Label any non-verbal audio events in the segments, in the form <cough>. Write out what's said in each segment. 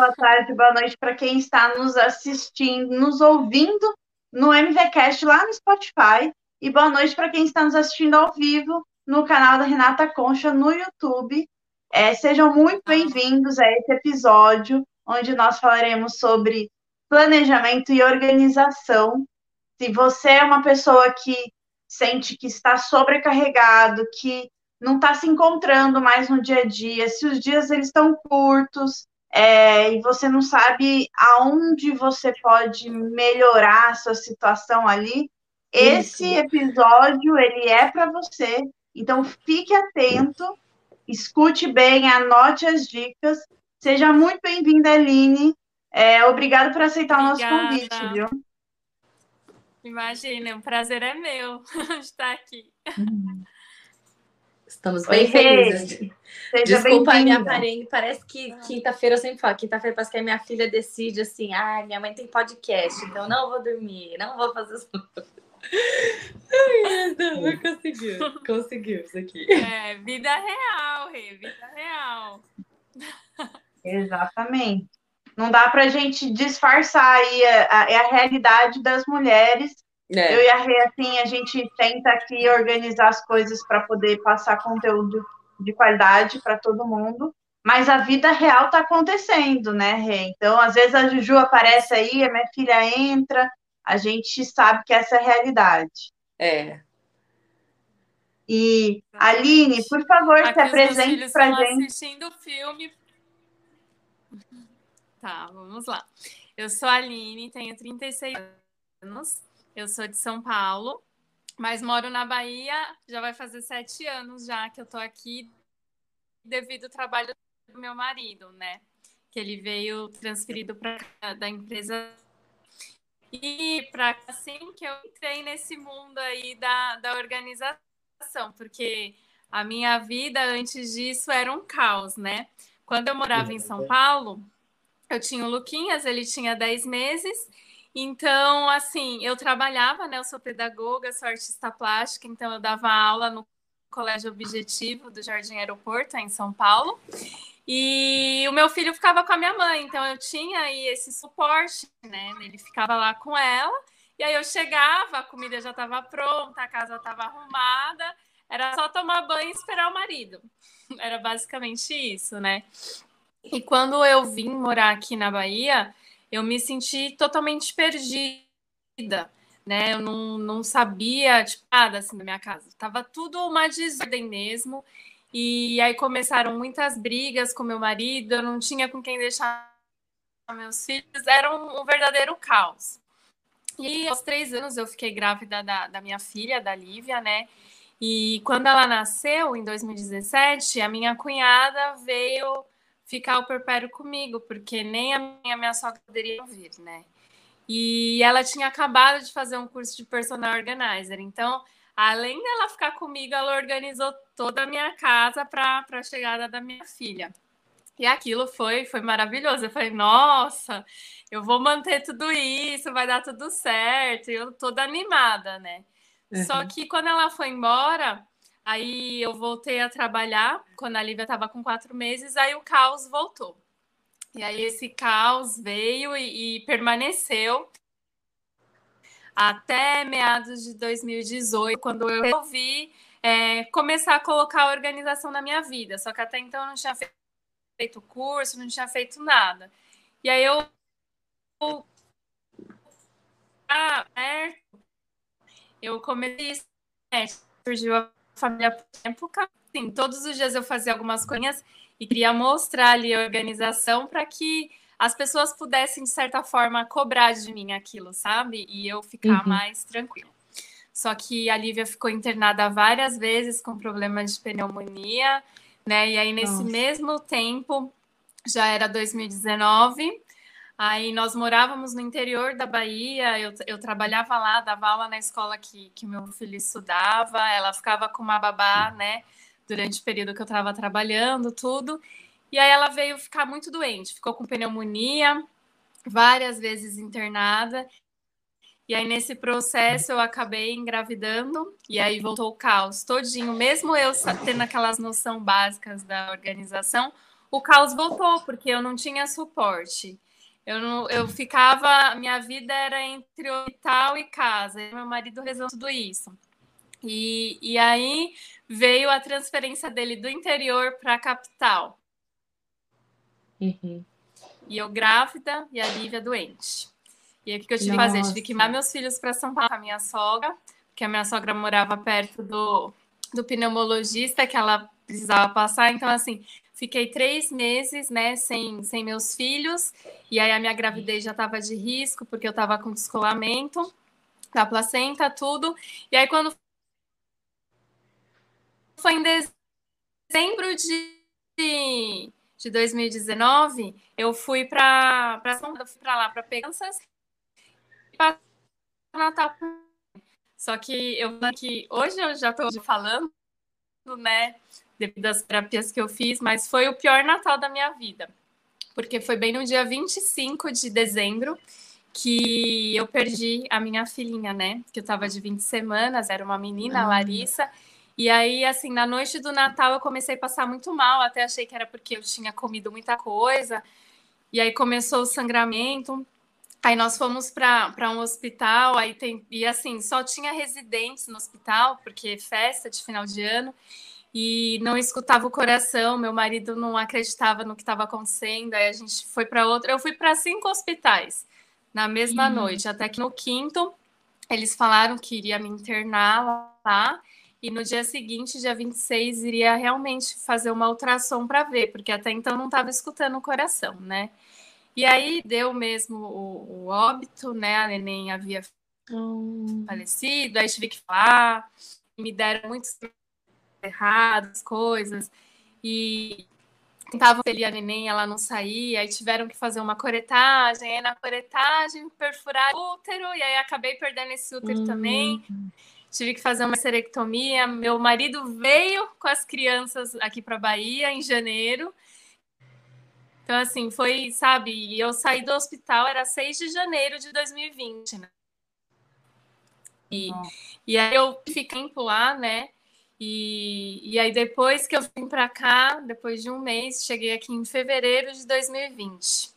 Boa tarde, boa noite para quem está nos assistindo, nos ouvindo no MVCast lá no Spotify. E boa noite para quem está nos assistindo ao vivo no canal da Renata Concha no YouTube. É, sejam muito bem-vindos a esse episódio, onde nós falaremos sobre planejamento e organização. Se você é uma pessoa que sente que está sobrecarregado, que não está se encontrando mais no dia a dia, se os dias eles estão curtos é, e você não sabe aonde você pode melhorar a sua situação ali, esse episódio ele é para você. Então fique atento, escute bem, anote as dicas. Seja muito bem-vinda, Aline. É, obrigada por aceitar Obrigada. o nosso convite, viu? Imagina, o prazer é meu <laughs> estar aqui. Uhum. Estamos bem Oi, felizes. Desculpa a minha aparência, parece que quinta-feira eu sempre falo, quinta-feira parece que a minha filha decide assim, ah, minha mãe tem podcast, então não vou dormir, não vou fazer isso. Ai, não, conseguiu, conseguiu isso aqui. É, vida real, Rê, vida real. Exatamente. Não dá para a gente disfarçar aí a, a, é a realidade das mulheres é. Eu e a Rê, assim, a gente tenta aqui organizar as coisas para poder passar conteúdo de qualidade para todo mundo. Mas a vida real está acontecendo, né, Rê? Então, às vezes a Juju aparece aí, a minha filha entra, a gente sabe que essa é a realidade. É. E, Aline, por favor, Aqui se apresente para a gente. assistindo o filme. Tá, vamos lá. Eu sou a Aline, tenho 36 anos. Eu sou de São Paulo, mas moro na Bahia. Já vai fazer sete anos já que eu tô aqui devido ao trabalho do meu marido, né? Que ele veio transferido para da empresa e para assim que eu entrei nesse mundo aí da, da organização, porque a minha vida antes disso era um caos, né? Quando eu morava em São Paulo, eu tinha o Luquinhas, ele tinha 10 meses, então, assim, eu trabalhava, né? Eu sou pedagoga, sou artista plástica, então eu dava aula no Colégio Objetivo do Jardim Aeroporto, em São Paulo. E o meu filho ficava com a minha mãe, então eu tinha aí esse suporte, né? Ele ficava lá com ela, e aí eu chegava, a comida já estava pronta, a casa estava arrumada, era só tomar banho e esperar o marido. <laughs> Era basicamente isso, né? E quando eu vim morar aqui na Bahia, eu me senti totalmente perdida, né? Eu não, não sabia, tipo, nada assim da minha casa. Tava tudo uma desordem mesmo. E aí começaram muitas brigas com meu marido, eu não tinha com quem deixar meus filhos, era um, um verdadeiro caos. E aos três anos eu fiquei grávida da, da minha filha, da Lívia, né? E quando ela nasceu, em 2017, a minha cunhada veio ficar o perpério comigo, porque nem a minha, minha sogra poderia vir, né? E ela tinha acabado de fazer um curso de personal organizer, então, além dela ficar comigo, ela organizou toda a minha casa para a chegada da minha filha. E aquilo foi, foi maravilhoso. Eu falei, nossa, eu vou manter tudo isso, vai dar tudo certo. E eu toda animada, né? Uhum. Só que quando ela foi embora, Aí eu voltei a trabalhar quando a Lívia estava com quatro meses, aí o caos voltou. E aí esse caos veio e, e permaneceu até meados de 2018, quando eu resolvi é, começar a colocar a organização na minha vida. Só que até então eu não tinha feito curso, não tinha feito nada. E aí eu ah, eu comecei surgiu a família por tempo, assim, todos os dias eu fazia algumas coisinhas e queria mostrar ali a organização para que as pessoas pudessem, de certa forma, cobrar de mim aquilo, sabe? E eu ficar uhum. mais tranquila. Só que a Lívia ficou internada várias vezes com problema de pneumonia, né? E aí, nesse Nossa. mesmo tempo, já era 2019, Aí nós morávamos no interior da Bahia, eu, eu trabalhava lá, dava aula na escola que, que meu filho estudava, ela ficava com uma babá, né, durante o período que eu estava trabalhando, tudo. E aí ela veio ficar muito doente, ficou com pneumonia, várias vezes internada. E aí, nesse processo, eu acabei engravidando, e aí voltou o caos todinho. Mesmo eu tendo aquelas noção básicas da organização, o caos voltou, porque eu não tinha suporte. Eu, não, eu ficava, minha vida era entre hospital e casa. E meu marido resolveu tudo isso. E, e aí veio a transferência dele do interior para a capital. Uhum. E eu grávida e a Lívia doente. E aí o que eu tive Nossa. que fazer? tive que mandar meus filhos para São Paulo com a minha sogra, porque a minha sogra morava perto do, do pneumologista que ela precisava passar. Então, assim, fiquei três meses, né, sem, sem meus filhos, e aí a minha gravidez já estava de risco, porque eu estava com descolamento da placenta, tudo. E aí, quando foi em dezembro de, de 2019, eu fui para para lá para Pegansas para Natal. Só que eu que hoje eu já estou falando, né, devido às terapias que eu fiz, mas foi o pior Natal da minha vida. Porque foi bem no dia 25 de dezembro que eu perdi a minha filhinha, né? Que eu tava de 20 semanas, era uma menina, a Larissa. E aí, assim, na noite do Natal eu comecei a passar muito mal, até achei que era porque eu tinha comido muita coisa. E aí começou o sangramento. Aí nós fomos para um hospital, aí tem, e assim, só tinha residentes no hospital, porque festa de final de ano e não escutava o coração. Meu marido não acreditava no que estava acontecendo. Aí a gente foi para outra. Eu fui para cinco hospitais na mesma uhum. noite, até que no quinto eles falaram que iria me internar lá. E no dia seguinte, dia 26, iria realmente fazer uma ultrassom para ver, porque até então não estava escutando o coração, né? E aí deu mesmo o, o óbito, né? A neném havia uhum. falecido, aí tive que falar, me deram muitos erradas, coisas, e tentavam ferir a neném, ela não saía, aí tiveram que fazer uma coretagem, aí na coretagem perfurar o útero, e aí acabei perdendo esse útero uhum. também. Tive que fazer uma serectomia. Meu marido veio com as crianças aqui para Bahia em janeiro. Então, assim, foi, sabe, eu saí do hospital, era 6 de janeiro de 2020, né? E, e aí eu fiquei lá, né? E, e aí, depois que eu vim para cá, depois de um mês, cheguei aqui em fevereiro de 2020.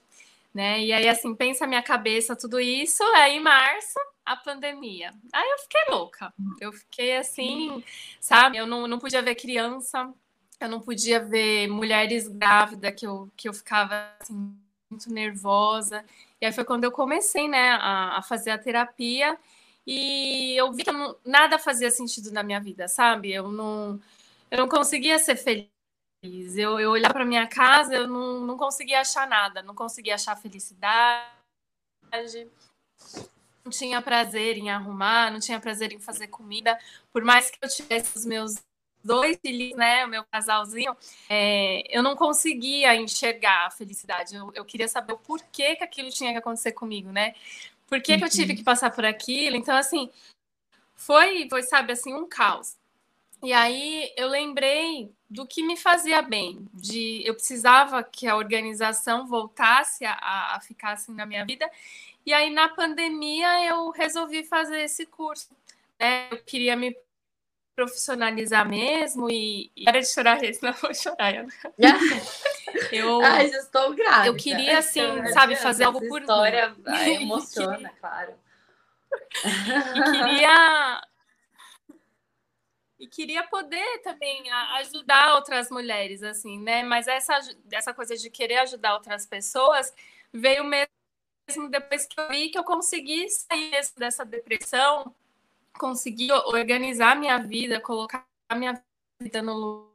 Né? E aí, assim, pensa minha cabeça, tudo isso, aí em março, a pandemia. Aí eu fiquei louca. Eu fiquei assim, sabe? Eu não, não podia ver criança, eu não podia ver mulheres grávidas, que eu, que eu ficava assim, muito nervosa. E aí foi quando eu comecei, né, a, a fazer a terapia e eu vi que não, nada fazia sentido na minha vida, sabe? Eu não, eu não conseguia ser feliz. Eu, eu olhar para minha casa, eu não, não conseguia achar nada, não conseguia achar felicidade, não tinha prazer em arrumar, não tinha prazer em fazer comida, por mais que eu tivesse os meus dois filhos, né, o meu casalzinho, é, eu não conseguia enxergar a felicidade. Eu, eu, queria saber o porquê que aquilo tinha que acontecer comigo, né? Por que, que eu tive uhum. que passar por aquilo? Então, assim, foi, foi, sabe, assim, um caos. E aí eu lembrei do que me fazia bem, de eu precisava que a organização voltasse a, a ficar assim na minha vida. E aí na pandemia eu resolvi fazer esse curso. Né? Eu queria me profissionalizar mesmo e, e para de chorar, não vou chorar. <laughs> Eu, Ai, já estou grávida. Eu queria, assim, sabe, fazer algo por história mim. Ai, <laughs> emociona, claro. E queria... E queria poder também ajudar outras mulheres, assim, né? Mas essa, essa coisa de querer ajudar outras pessoas veio mesmo depois que eu vi que eu consegui sair dessa depressão, consegui organizar minha vida, colocar minha vida no lugar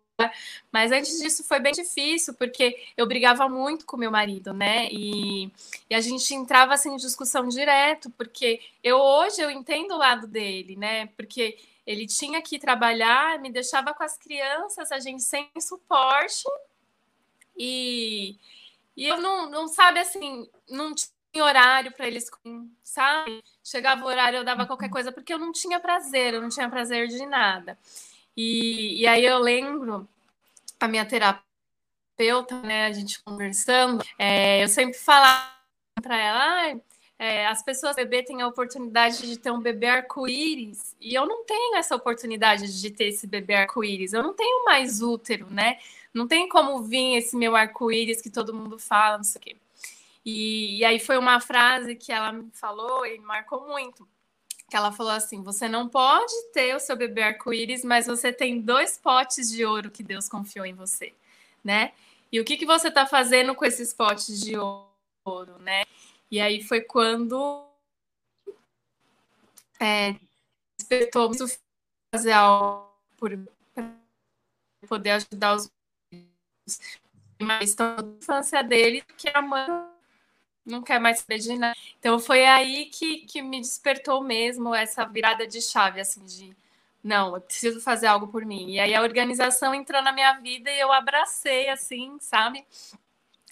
mas antes disso foi bem difícil, porque eu brigava muito com meu marido, né? E, e, a gente entrava assim em discussão direto, porque eu hoje eu entendo o lado dele, né? Porque ele tinha que trabalhar, me deixava com as crianças, a gente sem suporte. E, e eu não, não sabe assim, não tinha horário para eles, sabe? Chegava o horário, eu dava qualquer coisa, porque eu não tinha prazer, eu não tinha prazer de nada. E, e aí eu lembro a minha terapeuta, né, a gente conversando, é, eu sempre falava para ela, ah, é, as pessoas bebê têm a oportunidade de ter um bebê arco-íris e eu não tenho essa oportunidade de ter esse bebê arco-íris. Eu não tenho mais útero, né? Não tem como vir esse meu arco-íris que todo mundo fala, não sei o quê. E, e aí foi uma frase que ela me falou e marcou muito. Que ela falou assim: você não pode ter o seu bebê arco-íris, mas você tem dois potes de ouro que Deus confiou em você, né? E o que, que você está fazendo com esses potes de ouro, né? E aí foi quando é, despertou muito fazer algo por poder ajudar os mas estão na infância dele que a mãe não quer mais saber de nada. Então foi aí que, que me despertou mesmo essa virada de chave, assim, de não, eu preciso fazer algo por mim. E aí a organização entrou na minha vida e eu abracei, assim, sabe?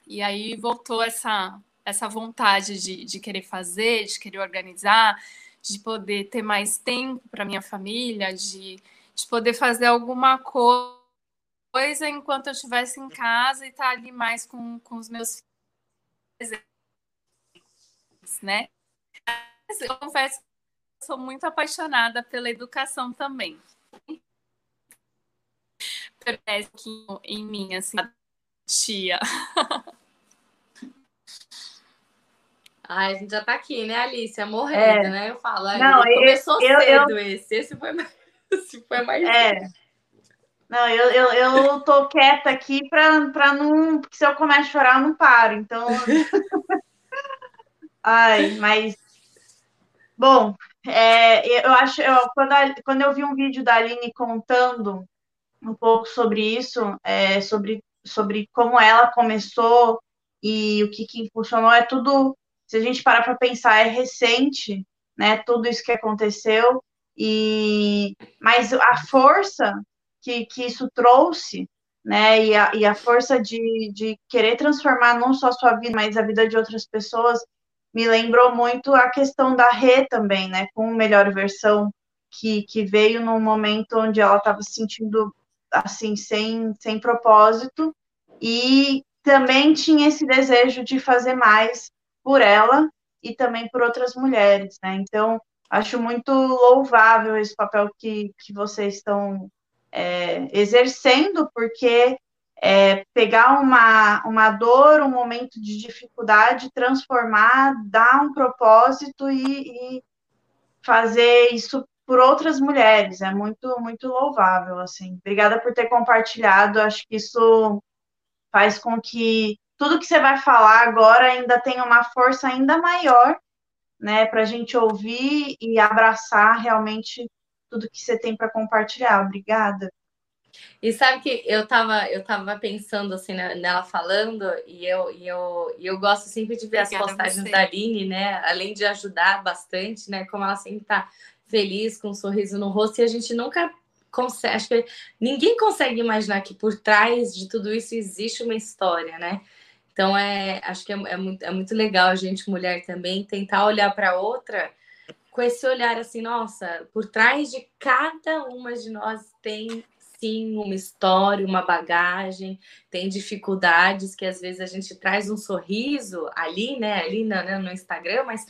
E aí voltou essa, essa vontade de, de querer fazer, de querer organizar, de poder ter mais tempo para minha família, de, de poder fazer alguma coisa enquanto eu estivesse em casa e estar tá ali mais com, com os meus filhos né? Mas eu confesso que sou muito apaixonada pela educação também. Que em mim, assim, tia. <laughs> Ai, a gente já tá aqui, né, Alice? Morrendo, é. né? Eu falo, Não, começou eu, cedo eu, esse. Esse foi mais. <laughs> Esse foi mais. É. Não, eu, eu, eu tô quieta aqui pra, pra não. Porque se eu começar a chorar, eu não paro. Então. <laughs> Ai, mas. Bom, é, eu acho. Eu, quando, a, quando eu vi um vídeo da Aline contando um pouco sobre isso, é, sobre, sobre como ela começou e o que, que impulsionou, é tudo. Se a gente parar para pensar, é recente, né? Tudo isso que aconteceu. E mas a força que, que isso trouxe, né? E a, e a força de, de querer transformar não só a sua vida, mas a vida de outras pessoas, me lembrou muito a questão da Rê também, né? Com melhor versão, que, que veio num momento onde ela estava se sentindo assim, sem, sem propósito, e também tinha esse desejo de fazer mais por ela e também por outras mulheres, né? Então, acho muito louvável esse papel que, que vocês estão é, exercendo, porque é, pegar uma, uma dor, um momento de dificuldade, transformar, dar um propósito e, e fazer isso por outras mulheres. É muito, muito louvável, assim. Obrigada por ter compartilhado. Acho que isso faz com que tudo que você vai falar agora ainda tenha uma força ainda maior, né, para a gente ouvir e abraçar realmente tudo que você tem para compartilhar. Obrigada. E sabe que eu tava, eu tava pensando assim nela falando, e eu, e eu, e eu gosto sempre de ver Obrigada as postagens da Aline, né? Além de ajudar bastante, né? Como ela sempre tá feliz, com um sorriso no rosto, e a gente nunca consegue, acho que ninguém consegue imaginar que por trás de tudo isso existe uma história, né? Então é, acho que é, é muito, é muito legal a gente, mulher, também, tentar olhar para outra com esse olhar assim, nossa, por trás de cada uma de nós tem sim uma história, uma bagagem, tem dificuldades que às vezes a gente traz um sorriso ali, né, ali no, né, no Instagram, mas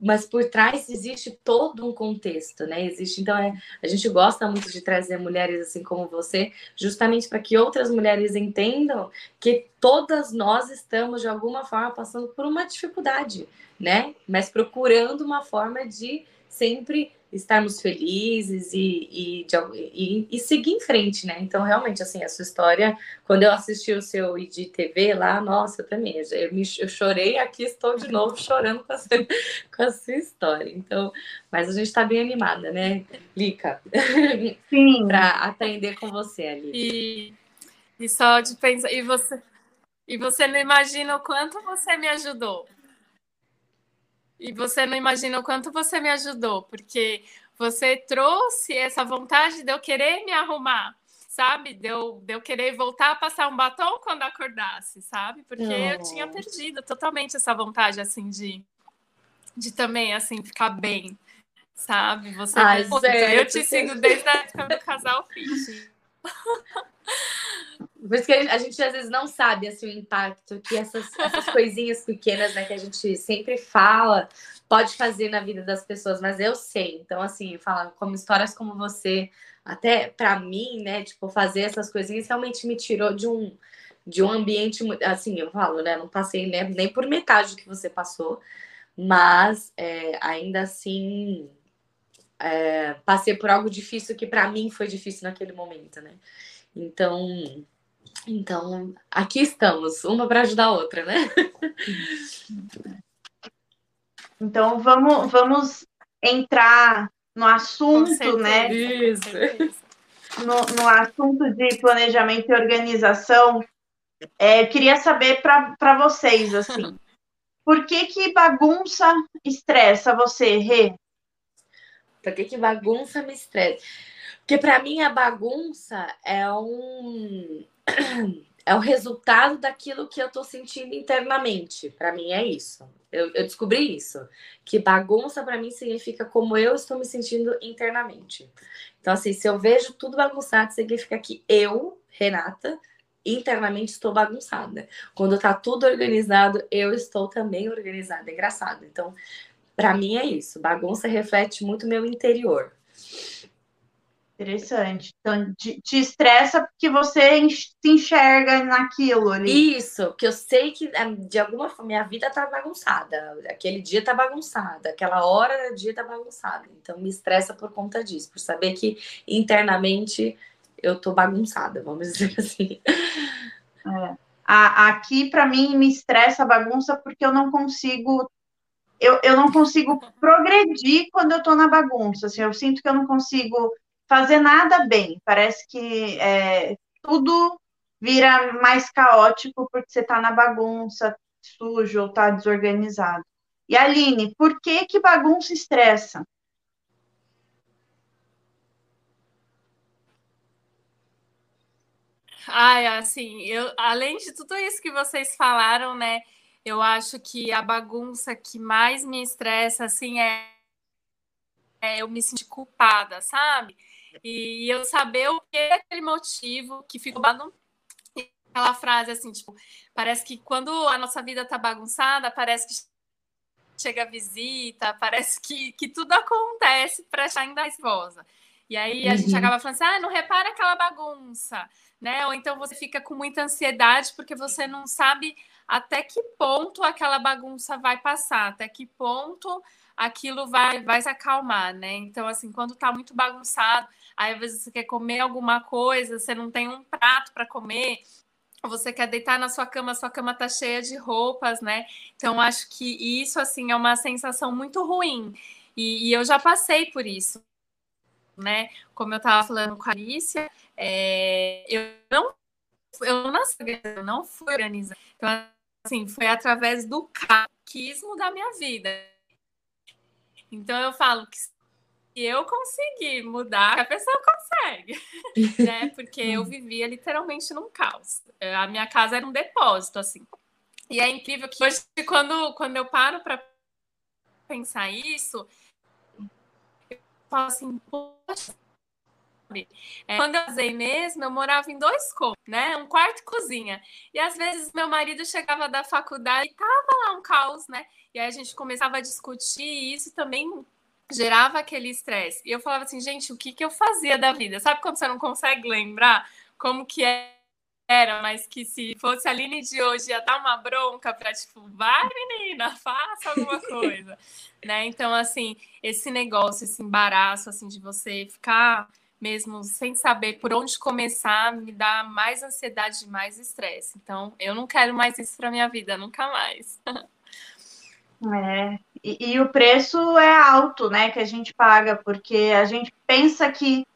mas por trás existe todo um contexto, né? Existe, então é, a gente gosta muito de trazer mulheres assim como você, justamente para que outras mulheres entendam que todas nós estamos de alguma forma passando por uma dificuldade, né? Mas procurando uma forma de sempre estarmos felizes e, e, e, e, seguir em frente, né? Então, realmente, assim, a sua história, quando eu assisti o seu IGTV lá, nossa, eu também, eu, me, eu chorei, aqui estou de novo <laughs> chorando com a, sua, com a sua história. Então, mas a gente está bem animada, né, Lica? Sim. <laughs> Para aprender com você ali. E, e só de pensar, e você, e você não imagina o quanto você me ajudou e você não imagina o quanto você me ajudou, porque você trouxe essa vontade de eu querer me arrumar, sabe? De eu, de eu querer voltar a passar um batom quando acordasse, sabe? Porque eu tinha perdido totalmente essa vontade, assim, de, de também, assim, ficar bem, sabe? Você Ai, eu te sigo desde a época do casal Fish. Por isso que a gente às vezes não sabe assim, o impacto que essas, essas coisinhas pequenas né, que a gente sempre fala pode fazer na vida das pessoas, mas eu sei. Então, assim, fala como histórias como você, até para mim, né, tipo, fazer essas coisinhas realmente me tirou de um de um ambiente assim, eu falo, né, não passei nem, nem por metade do que você passou, mas é, ainda assim é, passei por algo difícil que para mim foi difícil naquele momento, né? Então, então aqui estamos, uma para ajudar a outra, né? <laughs> Então vamos, vamos entrar no assunto, né? Isso. No, no, assunto de planejamento e organização. É, queria saber para vocês, assim, <laughs> por que que bagunça estressa você, Rê? Por que, que bagunça me estressa? Porque para mim a bagunça é um <clears throat> é o resultado daquilo que eu estou sentindo internamente. Para mim é isso. Eu, eu descobri isso. Que bagunça para mim significa como eu estou me sentindo internamente. Então, assim, se eu vejo tudo bagunçado, significa que eu, Renata, internamente estou bagunçada. Quando tá tudo organizado, eu estou também organizada. É engraçado. Então, para mim é isso. Bagunça reflete muito meu interior. Interessante. Então, te, estressa porque você se enxerga naquilo ali. Isso, porque eu sei que ah, de alguma forma minha vida tá bagunçada. Aquele dia tá bagunçada, aquela hora do dia tá bagunçada. Então me estressa por conta disso, por saber que internamente eu tô bagunçada, vamos <laughs> dizer assim. É. A, aqui, para mim, me estressa a bagunça porque eu não consigo eu, eu não consigo progredir quando eu estou na bagunça. Assim, eu sinto que eu não consigo fazer nada bem. Parece que é, tudo vira mais caótico porque você está na bagunça, sujo ou está desorganizado. E Aline, por que que bagunça estressa? Ai, assim, eu, além de tudo isso que vocês falaram, né, eu acho que a bagunça que mais me estressa, assim, é, é eu me sentir culpada, sabe? E eu saber o que é aquele motivo que ficou aquela frase assim, tipo, parece que quando a nossa vida tá bagunçada, parece que chega a visita, parece que, que tudo acontece para achar ainda voza. E aí a uhum. gente acaba falando assim, ah, não repara aquela bagunça, né? Ou então você fica com muita ansiedade porque você não sabe até que ponto aquela bagunça vai passar, até que ponto aquilo vai, vai se acalmar, né? Então, assim, quando tá muito bagunçado, aí às vezes você quer comer alguma coisa, você não tem um prato para comer, você quer deitar na sua cama, sua cama tá cheia de roupas, né? Então, acho que isso, assim, é uma sensação muito ruim. E, e eu já passei por isso, né? Como eu tava falando com a Alicia, é, eu não eu não eu não fui organizada. Então, assim, foi através do caquismo da minha vida. Então eu falo que se eu conseguir mudar, a pessoa consegue, <laughs> né? Porque eu vivia literalmente num caos. A minha casa era um depósito, assim. E é incrível que hoje, quando, quando eu paro para pensar isso, eu falo assim, poxa, é, quando eu casei mesmo, eu morava em dois cômodos, né? Um quarto e cozinha. E às vezes meu marido chegava da faculdade e tava lá um caos, né? E aí a gente começava a discutir e isso também gerava aquele estresse. E eu falava assim, gente, o que, que eu fazia da vida? Sabe quando você não consegue lembrar como que era, mas que se fosse a Aline de hoje ia dar uma bronca para tipo, vai menina, faça alguma coisa, <laughs> né? Então assim, esse negócio, esse embaraço assim de você ficar mesmo sem saber por onde começar, me dá mais ansiedade mais estresse. Então, eu não quero mais isso para minha vida, nunca mais. É, e, e, o preço é alto, né, que a gente paga, porque a gente pensa que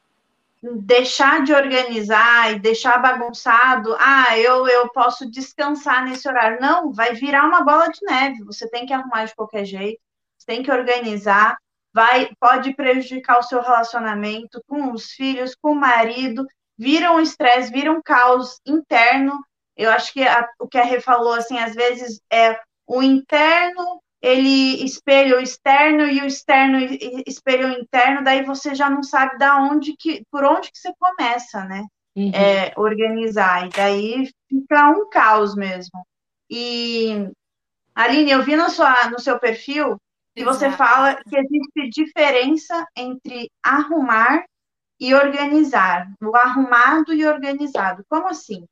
deixar de organizar e deixar bagunçado, ah, eu, eu posso descansar nesse horário. Não, vai virar uma bola de neve, você tem que arrumar de qualquer jeito, tem que organizar, vai pode prejudicar o seu relacionamento com os filhos, com o marido, vira um estresse, vira um caos interno. Eu acho que a, o que a Rê falou, assim, às vezes é o interno, ele espelha o externo e o externo espelha o interno, daí você já não sabe da onde que, por onde que você começa, né? uhum. é, organizar. E daí fica um caos mesmo. E, Aline, eu vi no, sua, no seu perfil Exato. você fala que existe diferença entre arrumar e organizar. O arrumado e organizado. Como assim?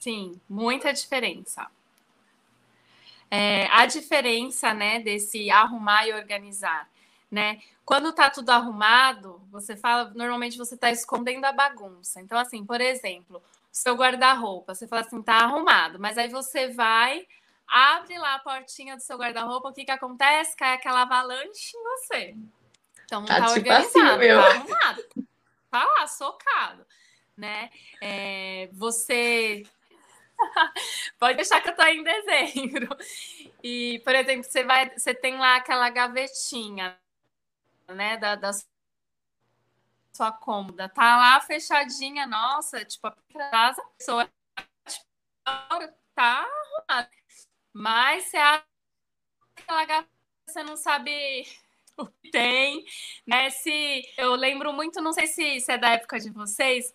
Sim, muita diferença. É, a diferença, né, desse arrumar e organizar, né? Quando tá tudo arrumado, você fala, normalmente você tá escondendo a bagunça. Então, assim, por exemplo, seu guarda-roupa, você fala assim, tá arrumado, mas aí você vai, abre lá a portinha do seu guarda-roupa, o que que acontece? Cai aquela avalanche em você. Então, não tá, tá tipo assim, organizado, assim, tá arrumado. Tá lá, socado, né? É, você <laughs> Pode deixar que eu tô em dezembro. E, por exemplo, você vai, você tem lá aquela gavetinha, né, da, da sua cômoda, tá lá fechadinha, nossa, tipo, a casa, pessoa tá arrumada. Mas você acha aquela gaveta, você não sabe <laughs> o que tem, né? Se eu lembro muito, não sei se, se é da época de vocês,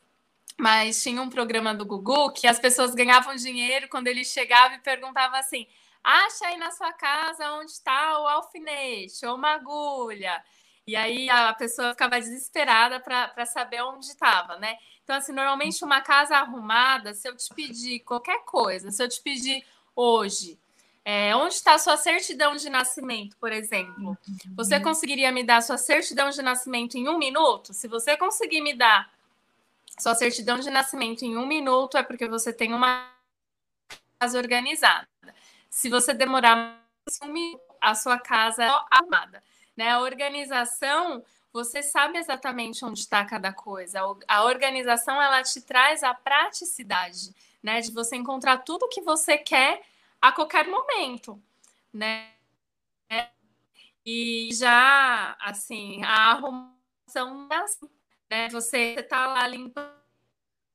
mas tinha um programa do Gugu que as pessoas ganhavam dinheiro quando ele chegava e perguntava assim: acha aí na sua casa onde está o alfinete ou uma agulha. E aí a pessoa ficava desesperada para saber onde estava, né? Então, assim, normalmente uma casa arrumada, se eu te pedir qualquer coisa, se eu te pedir hoje, é, onde está a sua certidão de nascimento, por exemplo? Você conseguiria me dar a sua certidão de nascimento em um minuto? Se você conseguir me dar sua certidão de nascimento em um minuto é porque você tem uma casa organizada. Se você demorar um minuto, a sua casa é arrumada. Né? A organização, você sabe exatamente onde está cada coisa. A organização, ela te traz a praticidade, né? De você encontrar tudo que você quer a qualquer momento, né? E já, assim, a arrumação é assim né? Você está lá limpando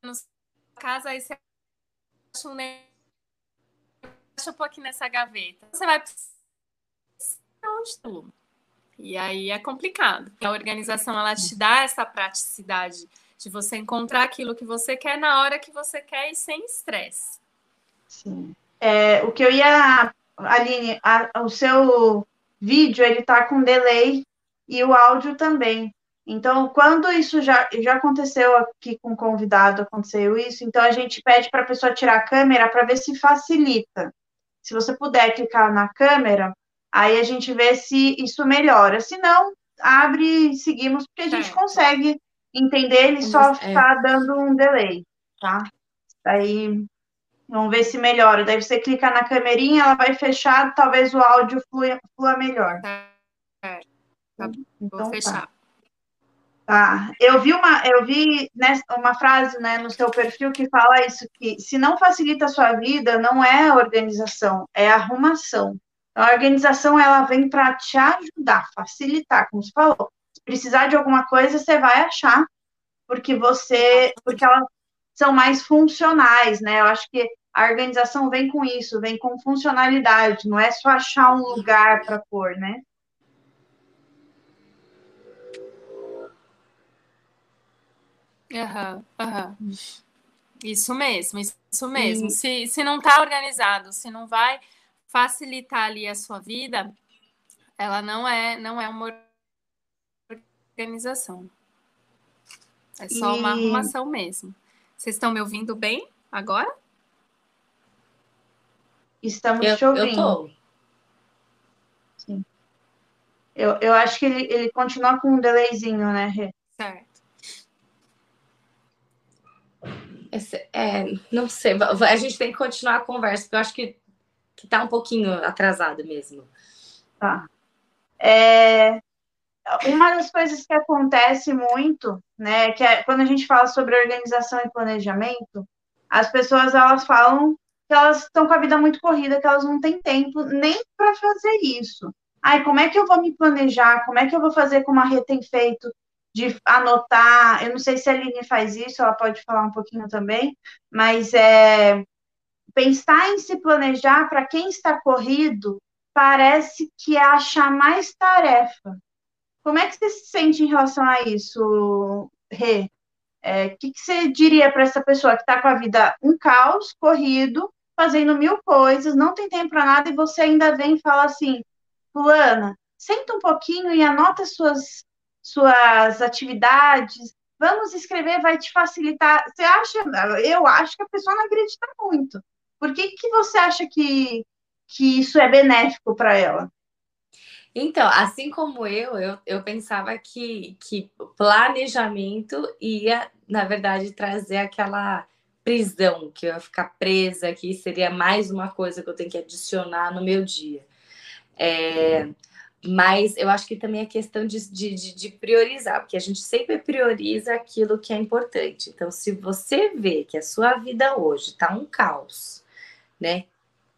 a casa, aí você acha um negócio, deixa eu pôr aqui nessa gaveta. Você vai onde tudo. E aí é complicado. A organização ela te dá essa praticidade de você encontrar aquilo que você quer na hora que você quer e sem estresse. Sim. É, o que eu ia, Aline, a, o seu vídeo ele tá com delay e o áudio também. Então, quando isso já, já aconteceu aqui com o convidado, aconteceu isso, então a gente pede para a pessoa tirar a câmera para ver se facilita. Se você puder clicar na câmera, aí a gente vê se isso melhora. Se não, abre e seguimos, porque a gente consegue entender, ele só está é. dando um delay, tá? Daí, vamos ver se melhora. Daí você clica na câmerinha, ela vai fechar, talvez o áudio flua, flua melhor. É. Tá. Então, Vou fechar. Tá. Tá. Eu vi uma, eu vi nessa, uma frase né, no seu perfil que fala isso, que se não facilita a sua vida, não é organização, é arrumação. A organização ela vem para te ajudar, facilitar, como você falou. Se precisar de alguma coisa, você vai achar, porque você, porque elas são mais funcionais, né? Eu acho que a organização vem com isso, vem com funcionalidade, não é só achar um lugar para pôr, né? Uhum, uhum. Isso mesmo, isso mesmo. Se, se não está organizado, se não vai facilitar ali a sua vida, ela não é, não é uma organização. É só e... uma arrumação mesmo. Vocês estão me ouvindo bem agora? Estamos eu, te ouvindo. Eu tô. Sim. Eu, eu acho que ele, ele continua com um delayzinho, né, Rê? Certo. Esse, é, não sei, a gente tem que continuar a conversa, porque eu acho que, que tá um pouquinho atrasado mesmo. Tá. É, uma das coisas que acontece muito, né, que é quando a gente fala sobre organização e planejamento, as pessoas elas falam que elas estão com a vida muito corrida, que elas não têm tempo nem para fazer isso. Ai, como é que eu vou me planejar? Como é que eu vou fazer como a Rê tem feito? de anotar, eu não sei se a Aline faz isso, ela pode falar um pouquinho também, mas é pensar em se planejar para quem está corrido, parece que é achar mais tarefa. Como é que você se sente em relação a isso, Rê? O é, que, que você diria para essa pessoa que está com a vida um caos, corrido, fazendo mil coisas, não tem tempo para nada, e você ainda vem e fala assim, fulana, senta um pouquinho e anota suas, suas atividades, vamos escrever, vai te facilitar. Você acha, eu acho que a pessoa não acredita muito. Por que, que você acha que, que isso é benéfico para ela? Então, assim como eu, eu, eu pensava que, que planejamento ia, na verdade, trazer aquela prisão, que eu ia ficar presa, que seria mais uma coisa que eu tenho que adicionar no meu dia. É, mas eu acho que também é questão de, de, de, priorizar, porque a gente sempre prioriza aquilo que é importante. Então, se você vê que a sua vida hoje está um caos, né?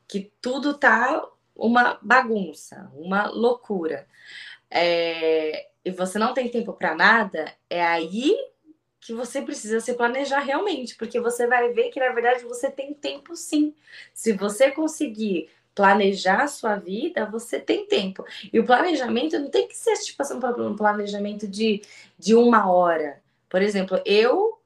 Que tudo tá uma bagunça, uma loucura, é, e você não tem tempo para nada, é aí que você precisa se planejar realmente, porque você vai ver que na verdade você tem tempo sim. Se você conseguir planejar a sua vida, você tem tempo. E o planejamento não tem que ser tipo assim, um planejamento de, de uma hora. Por exemplo, eu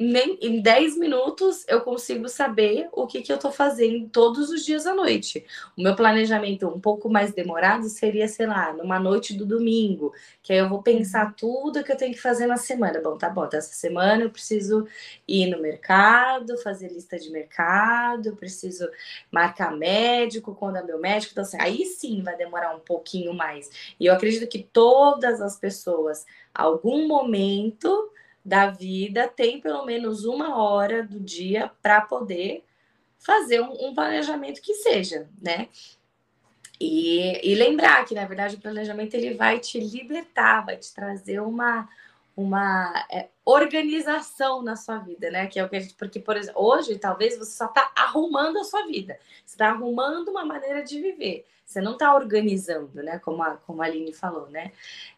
nem em 10 minutos eu consigo saber o que, que eu estou fazendo todos os dias à noite. O meu planejamento um pouco mais demorado seria, sei lá, numa noite do domingo, que aí eu vou pensar tudo que eu tenho que fazer na semana. Bom, tá bom, essa semana eu preciso ir no mercado, fazer lista de mercado, preciso marcar médico, quando é meu médico. Então, assim, aí sim vai demorar um pouquinho mais. E eu acredito que todas as pessoas, algum momento da vida tem pelo menos uma hora do dia para poder fazer um, um, planejamento que seja, né? E, e, lembrar que, na verdade, o planejamento ele vai te libertar, vai te trazer uma, uma é, organização na sua vida, né? Que é o que a gente, porque, por exemplo, hoje talvez você só está arrumando a sua vida, você está arrumando uma maneira de viver. Você não está organizando, né? Como a, como a Aline falou, né?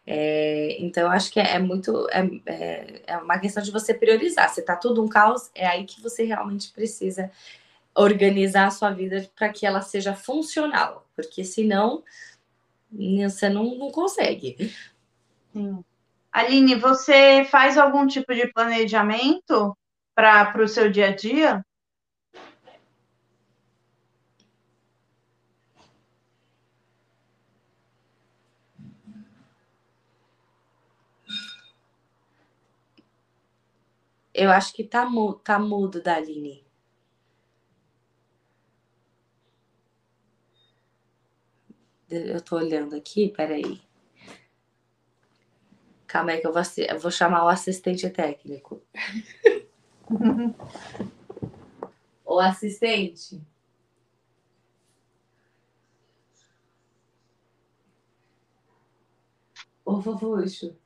É, então, eu acho que é, é muito. É, é, é, uma questão de você priorizar. Se está tudo um caos, é aí que você realmente precisa organizar a sua vida para que ela seja funcional. Porque senão você não, não consegue. Sim. Aline, você faz algum tipo de planejamento para o seu dia a dia? Eu acho que tá, mu tá mudo da Aline. Eu tô olhando aqui, peraí. Calma aí que eu vou, eu vou chamar o assistente técnico. <laughs> o assistente. Ô, Fofuxo.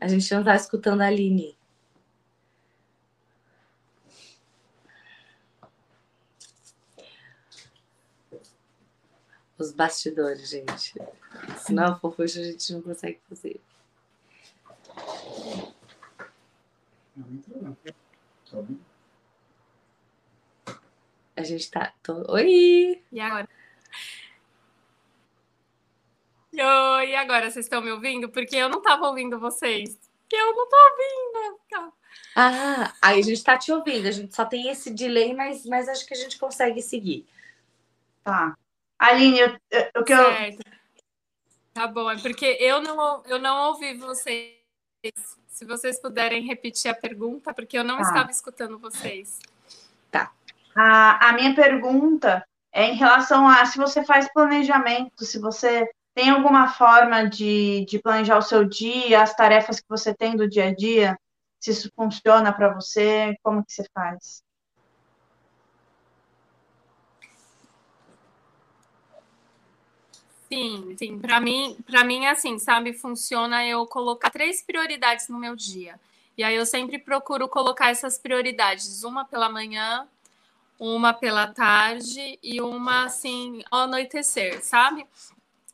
A gente não tá escutando a Aline. Os bastidores, gente. Senão, fofuxa, a gente não consegue fazer. Não entrou, não. Tá a gente tá. Tô... Oi! E agora? Oi, e agora vocês estão me ouvindo? Porque eu não estava ouvindo vocês. Eu não tô ouvindo. Ah, aí a gente está te ouvindo. A gente só tem esse delay, mas, mas acho que a gente consegue seguir. Tá. Aline, eu, eu, que eu... Certo. Tá bom, é porque eu não, eu não ouvi vocês. Se vocês puderem repetir a pergunta, porque eu não tá. estava escutando vocês. Tá. A, a minha pergunta é em relação a se você faz planejamento, se você tem alguma forma de, de planejar o seu dia, as tarefas que você tem do dia a dia? Se isso funciona para você, como que você faz? Sim, sim. Para mim, para mim assim, sabe, funciona eu colocar três prioridades no meu dia. E aí eu sempre procuro colocar essas prioridades, uma pela manhã, uma pela tarde e uma assim ao anoitecer, sabe?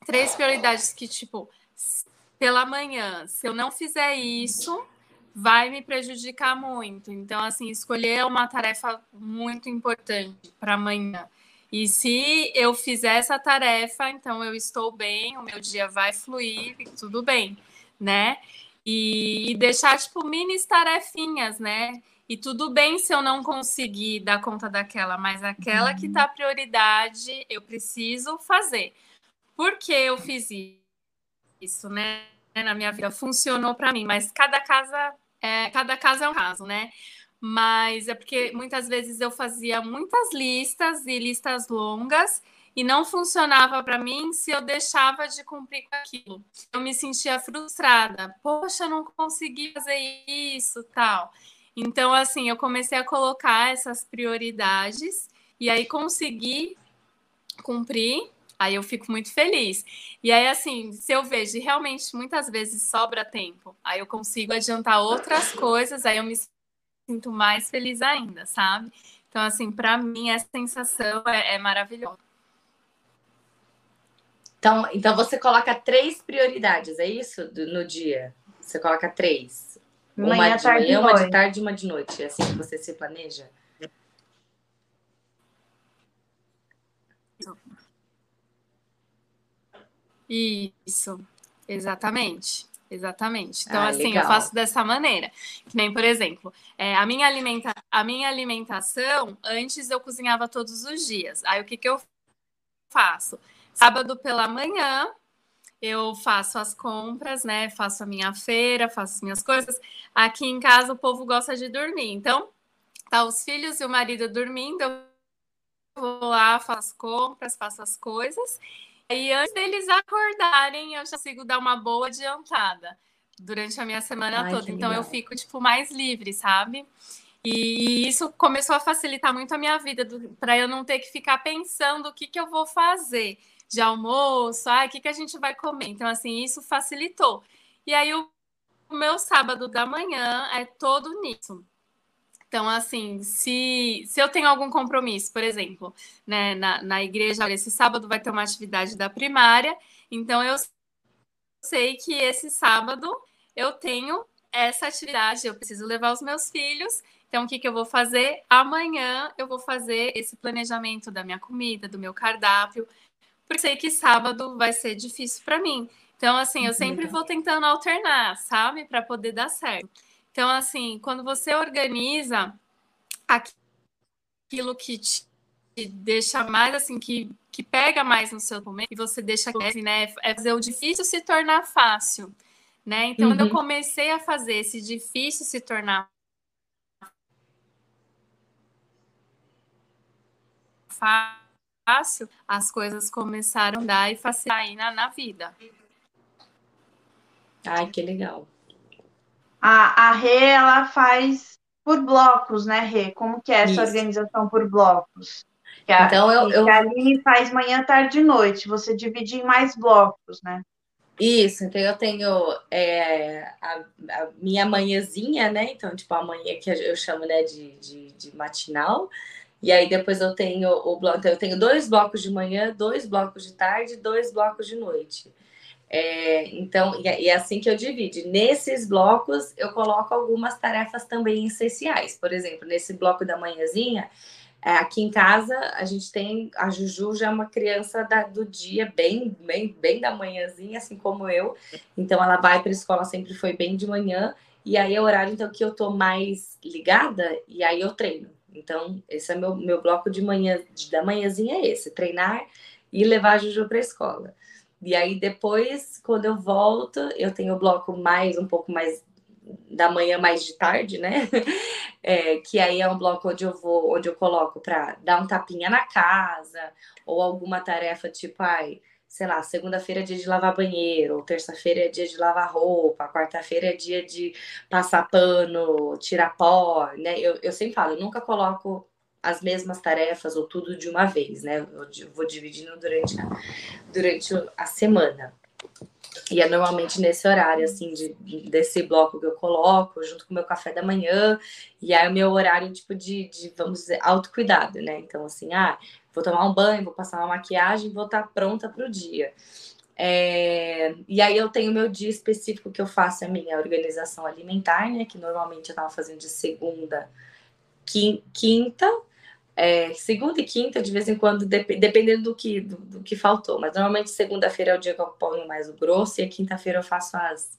três prioridades que, tipo, pela manhã, se eu não fizer isso, vai me prejudicar muito. Então, assim, escolher uma tarefa muito importante para amanhã. E se eu fizer essa tarefa, então eu estou bem, o meu dia vai fluir, tudo bem, né? E, e deixar, tipo, mini tarefinhas, né? E tudo bem se eu não conseguir dar conta daquela, mas aquela que tá prioridade, eu preciso fazer. Por que eu fiz isso, né? Na minha vida funcionou para mim, mas cada casa é, cada caso é um caso, né? Mas é porque muitas vezes eu fazia muitas listas e listas longas e não funcionava para mim se eu deixava de cumprir com aquilo. Eu me sentia frustrada. Poxa, não consegui fazer isso, tal. Então, assim, eu comecei a colocar essas prioridades e aí consegui cumprir. Aí eu fico muito feliz. E aí, assim, se eu vejo realmente muitas vezes sobra tempo, aí eu consigo adiantar outras coisas, aí eu me mais feliz ainda, sabe? Então, assim, para mim, essa sensação é, é maravilhosa. Então, então você coloca três prioridades, é isso? no dia? Você coloca três. Manhã, uma de tarde, manhã, uma de tarde e uma de noite. É assim que você se planeja? Isso, exatamente. Exatamente. Então, ah, assim, legal. eu faço dessa maneira. Que nem, por exemplo, é, a, minha alimenta a minha alimentação, antes eu cozinhava todos os dias. Aí o que, que eu faço? Sábado pela manhã, eu faço as compras, né? Faço a minha feira, faço as minhas coisas. Aqui em casa o povo gosta de dormir. Então, tá os filhos e o marido dormindo, eu vou lá, faço as compras, faço as coisas. E antes deles acordarem, eu já consigo dar uma boa adiantada durante a minha semana Ai, toda. Então eu fico tipo mais livre, sabe? E isso começou a facilitar muito a minha vida, para eu não ter que ficar pensando o que, que eu vou fazer de almoço, ah, o que, que a gente vai comer. Então, assim, isso facilitou. E aí, o, o meu sábado da manhã é todo nisso. Então, assim, se, se eu tenho algum compromisso, por exemplo, né, na, na igreja, esse sábado vai ter uma atividade da primária, então eu sei que esse sábado eu tenho essa atividade, eu preciso levar os meus filhos. Então, o que, que eu vou fazer? Amanhã eu vou fazer esse planejamento da minha comida, do meu cardápio, porque sei que sábado vai ser difícil para mim. Então, assim, eu sempre vou tentando alternar, sabe? Para poder dar certo. Então, assim, quando você organiza aquilo que te deixa mais assim, que, que pega mais no seu momento, e você deixa né? É fazer o difícil se tornar fácil. Né? Então, uhum. quando eu uhum. comecei a fazer esse difícil se tornar fácil, fácil, as coisas começaram a dar e facilitar na, na vida. Ai, que legal. A, a Rê, ela faz por blocos, né, Rê? Como que é essa Isso. organização por blocos? Que a, então, eu, eu... a Aline faz manhã, tarde e noite. Você divide em mais blocos, né? Isso, então eu tenho é, a, a, minha manhãzinha, né? Então, tipo, a manhã que eu chamo né, de, de, de matinal. E aí depois eu tenho o bloco, então eu tenho dois blocos de manhã, dois blocos de tarde, dois blocos de noite. É, então, e é, é assim que eu divido. Nesses blocos, eu coloco algumas tarefas também essenciais. Por exemplo, nesse bloco da manhãzinha, é, aqui em casa, a gente tem. A Juju já é uma criança da, do dia, bem, bem, bem da manhãzinha, assim como eu. Então, ela vai para a escola, sempre foi bem de manhã. E aí é o horário então, que eu tô mais ligada, e aí eu treino. Então, esse é meu, meu bloco de manhã, da manhãzinha é esse, treinar e levar a Juju para a escola. E aí depois, quando eu volto, eu tenho o bloco mais, um pouco mais da manhã mais de tarde, né? <laughs> É, que aí é um bloco onde eu vou, onde eu coloco para dar um tapinha na casa, ou alguma tarefa tipo, ai, sei lá, segunda-feira é dia de lavar banheiro, terça-feira é dia de lavar roupa, quarta-feira é dia de passar pano, tirar pó, né? Eu, eu sempre falo, eu nunca coloco as mesmas tarefas ou tudo de uma vez, né? Eu vou dividindo durante a, durante a semana. E é normalmente nesse horário, assim, de, desse bloco que eu coloco, junto com o meu café da manhã, e aí o meu horário, tipo, de, de, vamos dizer, autocuidado, né? Então, assim, ah, vou tomar um banho, vou passar uma maquiagem, vou estar pronta para o dia. É... E aí eu tenho meu dia específico que eu faço a minha organização alimentar, né? Que normalmente eu estava fazendo de segunda, quinta, É, segunda e quinta, de vez em quando, dep dependendo do que, do, do, que faltou. Mas normalmente segunda-feira é o dia que eu ponho mais o grosso e a quinta-feira eu faço as,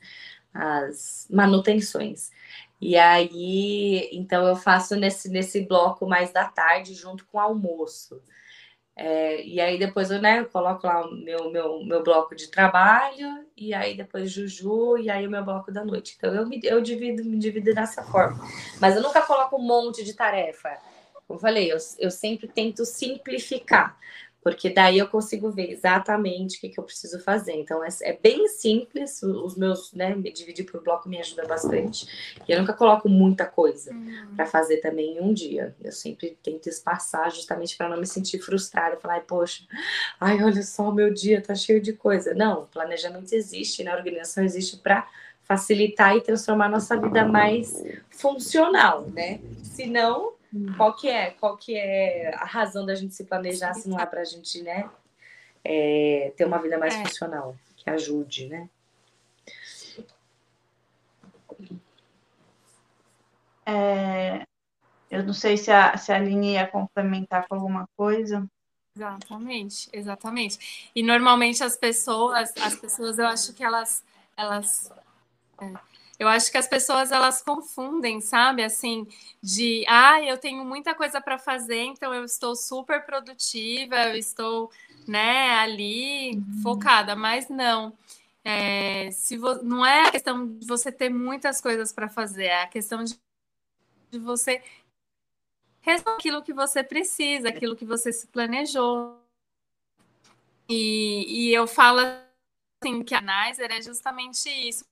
as manutenções. E aí, então eu faço nesse, nesse bloco mais da tarde, junto com o almoço. É, e aí depois eu, né, eu coloco lá o meu, meu, meu bloco de trabalho, e aí depois Juju, e aí o meu bloco da noite. Então eu, me, eu divido, me divido dessa forma. Mas eu nunca coloco um monte de tarefa. Como eu falei, eu, eu sempre tento simplificar porque daí eu consigo ver exatamente o que, que eu preciso fazer. Então é, é, bem simples, os meus, né, me dividir por bloco me ajuda bastante. E eu nunca coloco muita coisa uhum. para fazer também em um dia. Eu sempre tento espaçar justamente para não me sentir frustrada, falar, ai, poxa, ai, olha só, o meu dia tá cheio de coisa. Não, planejamento existe, né? A organização existe para facilitar e transformar a nossa vida mais funcional, né? Se não, Hum. Qual que é? Qual que é a razão da gente se planejar se não é para a gente, né? É, ter uma vida mais é. funcional, que ajude, né? É, eu não sei se a, se a Aline ia complementar com alguma coisa. Exatamente, exatamente. E normalmente as pessoas, as pessoas, eu acho que elas, elas é, eu acho que as pessoas elas confundem, sabe? Assim, de ah, eu tenho muita coisa para fazer, então eu estou super produtiva, eu estou, né, ali uhum. focada, mas não. É, se vo... não é a questão de você ter muitas coisas para fazer, é a questão de, de você resolver aquilo que você precisa, aquilo que você se planejou. E, e eu falo assim que a Nicer é justamente isso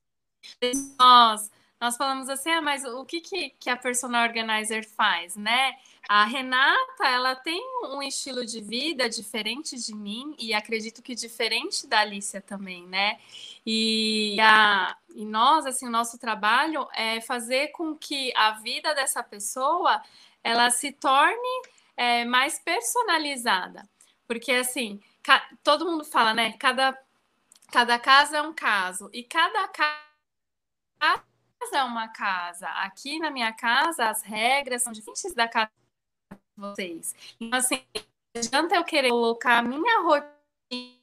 nós, nós falamos assim, ah, mas o que, que, que a personal organizer faz, né? A Renata, ela tem um estilo de vida diferente de mim e acredito que diferente da Alicia também, né? E, a, e nós, assim, o nosso trabalho é fazer com que a vida dessa pessoa ela se torne é, mais personalizada. Porque, assim, todo mundo fala, né? Cada, cada caso é um caso. E cada caso casa é uma casa. Aqui na minha casa, as regras são diferentes da casa de vocês. Então, assim, não adianta eu querer colocar a minha rotina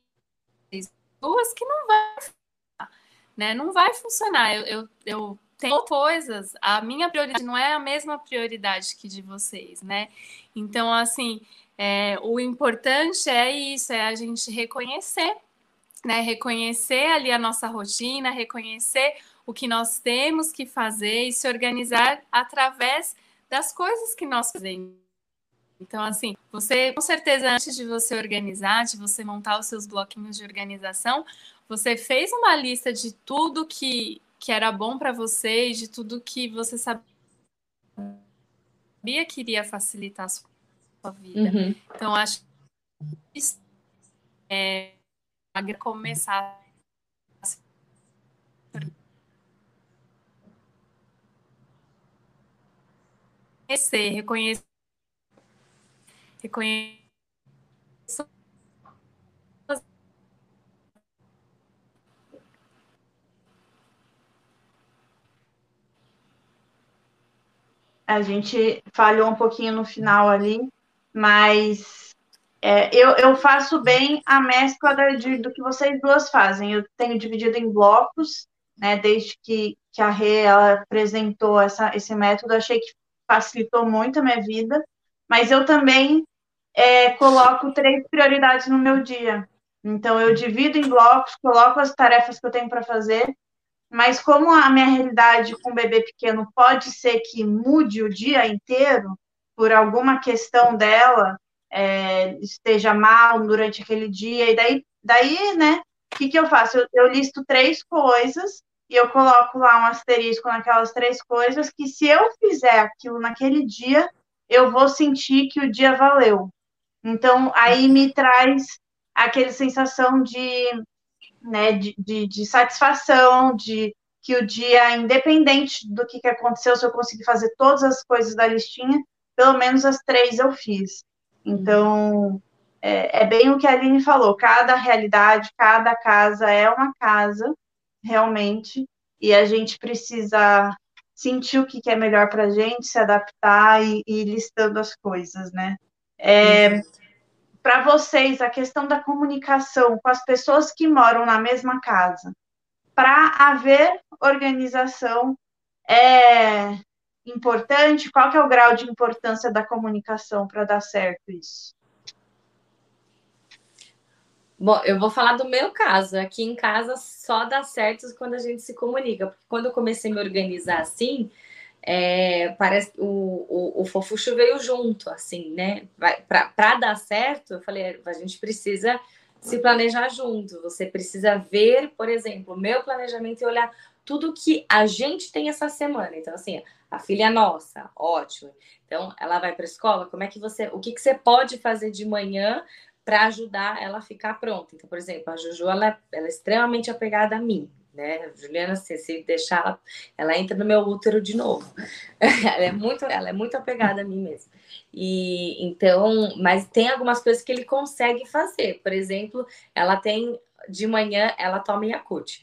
duas que não vai funcionar, né? Não vai funcionar. Eu, eu, eu tenho coisas, a minha prioridade não é a mesma prioridade que de vocês, né? Então, assim, é, o importante é isso, é a gente reconhecer, né? Reconhecer ali a nossa rotina, reconhecer o que nós temos que fazer e se organizar através das coisas que nós fazemos. Então, assim, você, com certeza, antes de você organizar, de você montar os seus bloquinhos de organização, você fez uma lista de tudo que, que era bom para você e de tudo que você sabia que iria facilitar a sua vida. Uhum. Então, acho que é começar reconhecer, reconhecer, reconhecer a gente falhou um pouquinho no final ali, mas é, eu, eu faço bem a mescla de, do que vocês duas fazem. Eu tenho dividido em blocos, né? Desde que, que a Rê apresentou essa, esse método, achei que facilitou muito a minha vida, mas eu também é, coloco três prioridades no meu dia. Então, eu divido em blocos, coloco as tarefas que eu tenho para fazer, mas como a minha realidade com um bebê pequeno pode ser que mude o dia inteiro, por alguma questão dela, é, esteja mal durante aquele dia, e daí, daí né, o que, que eu faço? Eu, eu listo três coisas e eu coloco lá um asterisco naquelas três coisas que se eu fizer aquilo naquele dia, eu vou sentir que o dia valeu. Então, aí me traz aquela sensação de, né, de, de, de satisfação, de que o dia, independente do que, que aconteceu, se eu conseguir fazer todas as coisas da listinha, pelo menos as três eu fiz. Então, é, é bem o que a Aline falou: cada realidade, cada casa é uma casa, realmente, e a gente precisa sentir o que é melhor para a gente, se adaptar e, e ir listando as coisas, né? É, Para vocês, a questão da comunicação com as pessoas que moram na mesma casa, para haver organização, é importante? Qual que é o grau de importância da comunicação para dar certo isso? Bom, eu vou falar do meu caso. Aqui em casa só dá certo quando a gente se comunica. Porque quando eu comecei a me organizar assim, é, parece o, o, o fofucho veio junto, assim, né? Para dar certo, eu falei, a gente precisa se planejar junto. Você precisa ver, por exemplo, o meu planejamento e olhar tudo que a gente tem essa semana. Então, assim, a filha é nossa, ótimo. Então, ela vai para a escola, como é que você, o que, que você pode fazer de manhã para ajudar ela a ficar pronta. Então, por exemplo, a Juju ela, é, ela é extremamente apegada a mim, né? Juliana, se, se deixar, ela, ela entra no meu útero de novo. <laughs> ela é muito, ela é muito apegada a mim mesmo. E então, mas tem algumas coisas que ele consegue fazer. Por exemplo, ela tem de manhã ela toma Yakult.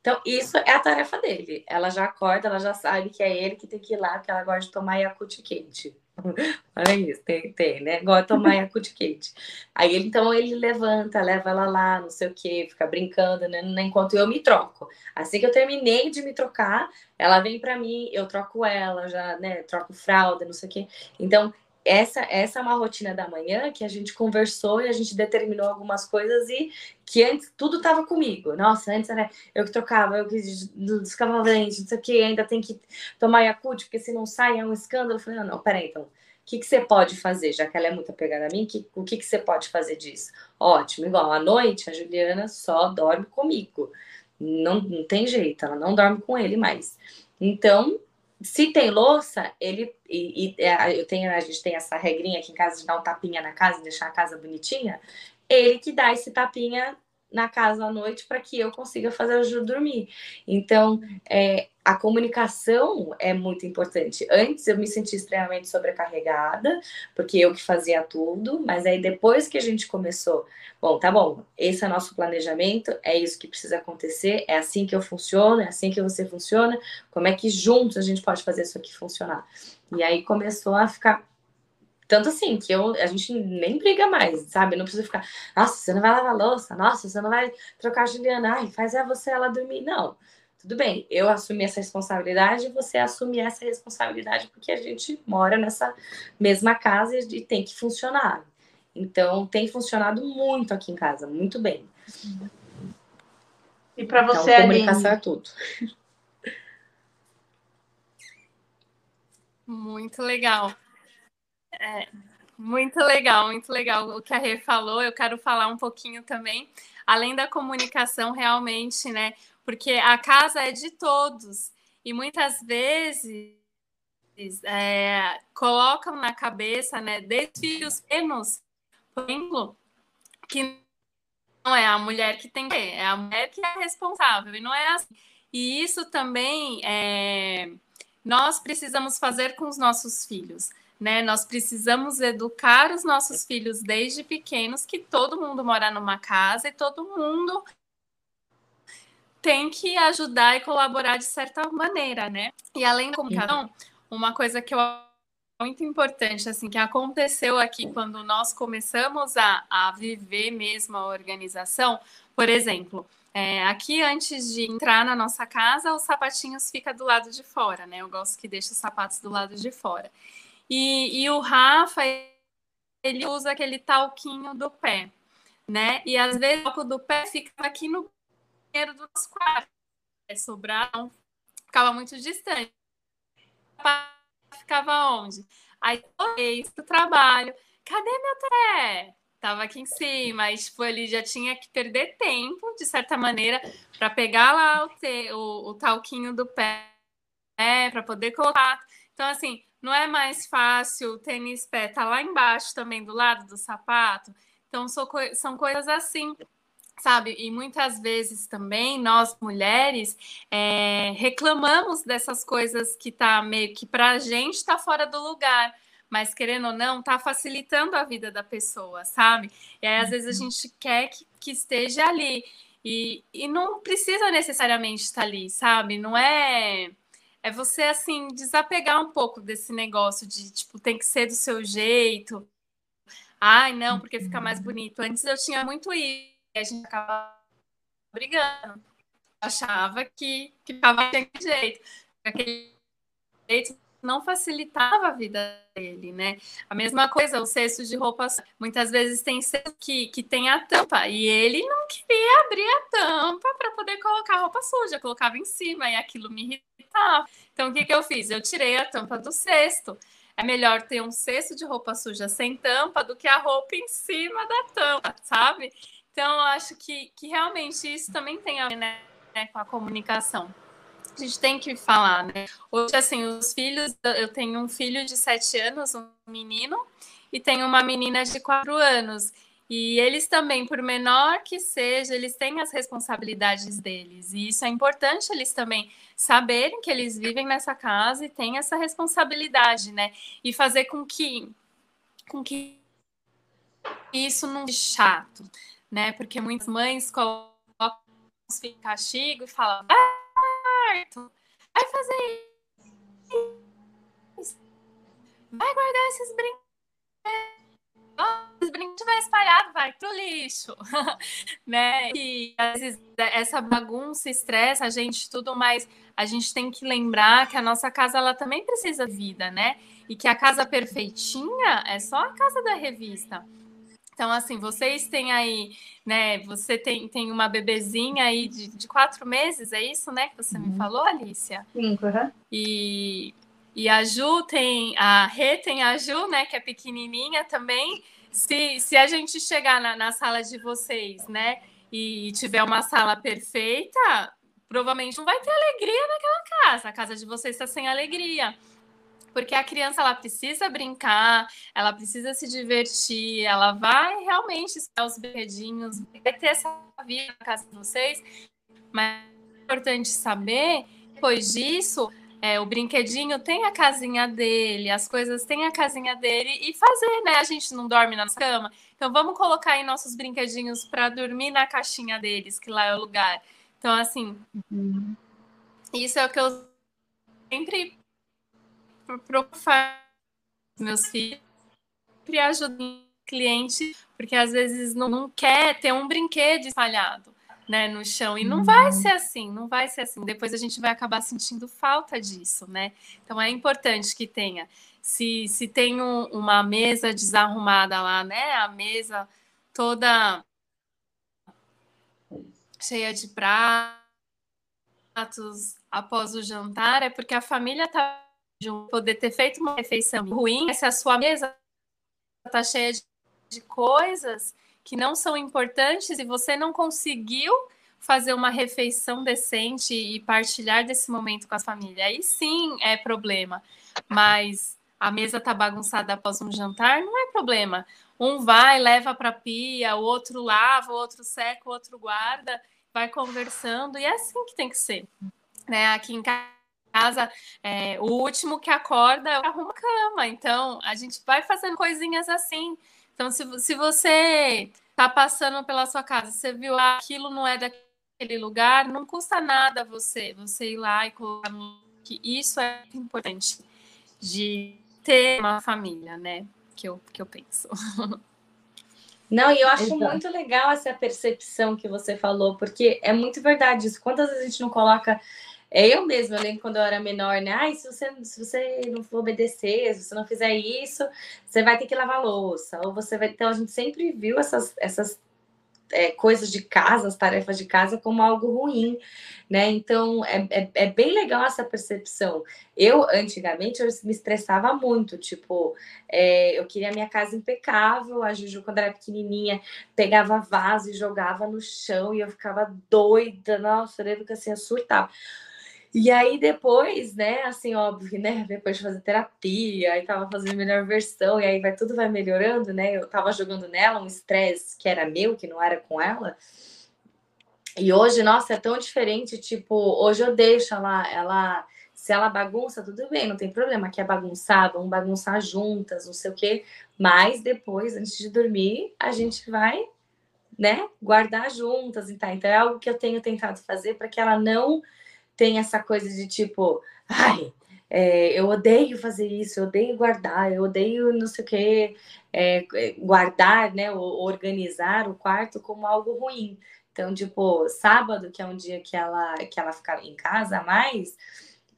Então, isso é a tarefa dele. Ela já acorda, ela já sabe que é ele que tem que ir lá, que ela gosta de tomar Yakult quente. <laughs> Olha isso, tem, tem, né? Gosta de tomar Yakult quente. Aí ele, então ele levanta, leva ela lá, não sei o que, fica brincando, né? Enquanto eu me troco. Assim que eu terminei de me trocar, ela vem para mim, eu troco ela, já, né? Troco fralda, não sei o que. Então, essa, essa é uma rotina da manhã que a gente conversou e a gente determinou algumas coisas e que antes tudo estava comigo. Nossa, antes era eu que trocava, eu que descava dente, não sei o que, ainda tem que tomar Yakult, porque se não sai é um escândalo. Eu falei, não, não, peraí, então, o que, que você pode fazer? Já que ela é muito apegada a mim, que, o que, que você pode fazer disso? Ótimo, igual à noite, a Juliana só dorme comigo. Não, não tem jeito, ela não dorme com ele mais. Então, se tem louça, ele e, e, é, eu tenho, a gente tem essa regrinha aqui em casa de dar um tapinha na casa, deixar a casa bonitinha. Ele que dá esse tapinha na casa à noite para que eu consiga fazer o Ju dormir. Então, é, a comunicação é muito importante. Antes eu me senti extremamente sobrecarregada, porque eu que fazia tudo, mas aí depois que a gente começou, bom, tá bom, esse é nosso planejamento, é isso que precisa acontecer, é assim que eu funciono, é assim que você funciona, como é que juntos a gente pode fazer isso aqui funcionar? E aí começou a ficar tanto assim, que eu, a gente nem briga mais, sabe? Não precisa ficar, nossa, você não vai lavar louça, nossa, você não vai trocar a Juliana, ai, faz é você ela dormir. Não, tudo bem, eu assumi essa responsabilidade, você assume essa responsabilidade, porque a gente mora nessa mesma casa e tem que funcionar. Então, tem funcionado muito aqui em casa, muito bem. E para você, então, comunicação Aline? é tudo. Muito legal. É, muito legal, muito legal o que a Rê falou. Eu quero falar um pouquinho também, além da comunicação, realmente, né? Porque a casa é de todos e muitas vezes é, colocam na cabeça, né, desde filhos pequenos, por exemplo, que não é a mulher que tem que é a mulher que é responsável, e não é assim. E isso também é, nós precisamos fazer com os nossos filhos né? Nós precisamos educar os nossos filhos desde pequenos que todo mundo mora numa casa e todo mundo tem que ajudar e colaborar de certa maneira, né? E além da comunicação, uma coisa que eu muito importante, assim, que aconteceu aqui quando nós começamos a, a viver mesmo a organização, por exemplo, é, aqui antes de entrar na nossa casa, os sapatinhos ficam do lado de fora, né? Eu gosto que deixe os sapatos do lado de fora. E, e o Rafa, ele usa aquele talquinho do pé, né? E às vezes o talco do pé ficava aqui no banheiro do nosso quarto. É sobrar, não ficava muito distante. Ficava onde? Aí, isso do trabalho. Cadê meu pé? Tava aqui em cima, e tipo, ele já tinha que perder tempo, de certa maneira, para pegar lá o, te, o, o talquinho do pé, né, para poder colocar. Então, assim, não é mais fácil o tênis pé tá lá embaixo também do lado do sapato? Então são, são coisas assim, sabe? E muitas vezes também nós mulheres é, reclamamos dessas coisas que tá meio que para a gente está fora do lugar. Mas querendo ou não, tá facilitando a vida da pessoa, sabe? E aí, às vezes, a uhum. gente quer que, que esteja ali. E, e não precisa necessariamente estar ali, sabe? Não é é você, assim, desapegar um pouco desse negócio de, tipo, tem que ser do seu jeito. Ai, não, porque fica mais bonito. Antes eu tinha muito isso, a gente acabava brigando. Achava que, que ficava daquele jeito. Aquele jeito não facilitava a vida dele, né? A mesma coisa, o cesto de roupas, muitas vezes tem cesto que, que tem a tampa, e ele não queria abrir a tampa para poder colocar roupa suja, colocava em cima, e aquilo me irritava. Então, o que, que eu fiz? Eu tirei a tampa do cesto. É melhor ter um cesto de roupa suja sem tampa do que a roupa em cima da tampa, sabe? Então, eu acho que, que realmente isso também tem a ver né, com a comunicação a gente tem que falar, né? Hoje, assim, os filhos, eu tenho um filho de sete anos, um menino, e tenho uma menina de quatro anos. E eles também, por menor que seja, eles têm as responsabilidades deles. E isso é importante eles também saberem que eles vivem nessa casa e têm essa responsabilidade, né? E fazer com que, com que isso não seja chato, né? Porque muitas mães colocam os filhos em castigo e falam. Ah, quarto. Vai fazer isso. Vai guardar esses brinquedos. Os brinquedos estiver espalhado, vai pro lixo, <laughs> né? E às vezes essa bagunça estressa a gente tudo mais. A gente tem que lembrar que a nossa casa ela também precisa de vida, né? E que a casa perfeitinha é só a casa da revista. Então, assim, vocês têm aí, né? Você tem, tem uma bebezinha aí de, de quatro meses, é isso, né? Que você uhum. me falou, Alicia? Cinco, uhum. E, e a Ju tem, a Rê tem a Ju, né? Que é pequenininha também. Se, se a gente chegar na, na sala de vocês, né? E tiver uma sala perfeita, provavelmente não vai ter alegria naquela casa. A casa de vocês está sem alegria porque a criança ela precisa brincar, ela precisa se divertir, ela vai realmente esperar os brinquedinhos, vai ter essa vida na casa de vocês, mas é importante saber, depois disso, é, o brinquedinho tem a casinha dele, as coisas têm a casinha dele e fazer, né? A gente não dorme na cama, então vamos colocar aí nossos brinquedinhos para dormir na caixinha deles, que lá é o lugar. Então, assim, uhum. isso é o que eu sempre preocupar meus filhos, sempre ajudando o cliente, porque às vezes não, não quer ter um brinquedo espalhado. Né, no chão. E não uhum. vai ser assim, não vai ser assim. Depois a gente vai acabar sentindo falta disso, né? Então é importante que tenha. Se, se tem um, uma mesa desarrumada lá, né? A mesa toda cheia de pratos após o jantar, é porque a família está de poder ter feito uma refeição ruim, se a sua mesa está cheia de, de coisas que não são importantes e você não conseguiu fazer uma refeição decente e partilhar desse momento com a família, aí sim é problema. Mas a mesa tá bagunçada após um jantar, não é problema. Um vai, leva para a pia, o outro lava, o outro seca, o outro guarda, vai conversando, e é assim que tem que ser. Né? Aqui em casa casa, é, o último que acorda arruma a cama. Então, a gente vai fazendo coisinhas assim. Então, se, se você está passando pela sua casa, você viu ah, aquilo não é daquele lugar, não custa nada você, você ir lá e colocar que isso é importante de ter uma família, né? Que eu, que eu penso. <laughs> Não, e eu acho Exato. muito legal essa percepção que você falou, porque é muito verdade isso. Quantas vezes a gente não coloca é eu mesma, eu lembro quando eu era menor, né? Ai, se você, se você não for obedecer, se você não fizer isso, você vai ter que lavar louça. Ou você vai. Então, a gente sempre viu essas, essas é, coisas de casa, as tarefas de casa, como algo ruim, né? Então, é, é, é, bem legal essa percepção. Eu, antigamente, eu me estressava muito, tipo, é, eu queria minha casa impecável, a Juju, quando era pequenininha, pegava vaso e jogava no chão, e eu ficava doida, nossa, eu lembro que assim, eu surtava. E aí depois, né, assim, óbvio, né, depois de fazer terapia, aí tava fazendo melhor versão, e aí vai tudo vai melhorando, né? Eu tava jogando nela um estresse que era meu, que não era com ela. E hoje, nossa, é tão diferente, tipo, hoje eu deixo ela, ela se ela bagunça, tudo bem, não tem problema, que é bagunçar, vamos bagunçar juntas, não sei o quê, mas depois, antes de dormir, a gente vai, né, guardar juntas e tá. Então é algo que eu tenho tentado fazer para que ela não tem essa coisa de tipo, ai, é, eu odeio fazer isso, eu odeio guardar, eu odeio não sei o que, é, guardar, né, organizar o quarto como algo ruim. Então, tipo, sábado, que é um dia que ela, que ela fica em casa mais,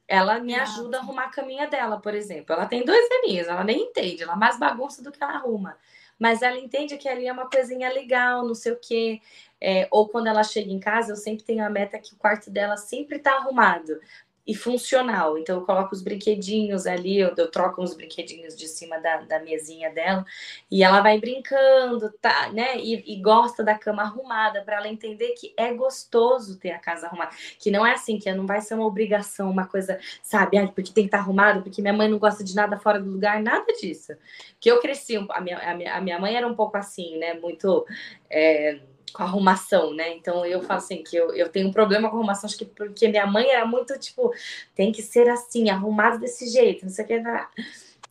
ela me ajuda a arrumar a caminha dela, por exemplo. Ela tem dois aninhos, ela nem entende, ela é mais bagunça do que ela arruma. Mas ela entende que ali é uma coisinha legal, não sei o quê. É, ou quando ela chega em casa, eu sempre tenho a meta que o quarto dela sempre tá arrumado e funcional. Então, eu coloco os brinquedinhos ali, eu, eu troco uns brinquedinhos de cima da, da mesinha dela, e ela vai brincando, tá, né? E, e gosta da cama arrumada, para ela entender que é gostoso ter a casa arrumada. Que não é assim, que não vai ser uma obrigação, uma coisa, sabe? Ah, porque tem que estar tá arrumado, porque minha mãe não gosta de nada fora do lugar, nada disso. Que eu cresci, a minha, a minha, a minha mãe era um pouco assim, né? Muito. É, com arrumação, né? Então eu falo assim que eu, eu tenho um problema com arrumação, acho que porque minha mãe era muito tipo, tem que ser assim, arrumado desse jeito, não sei o que. Né?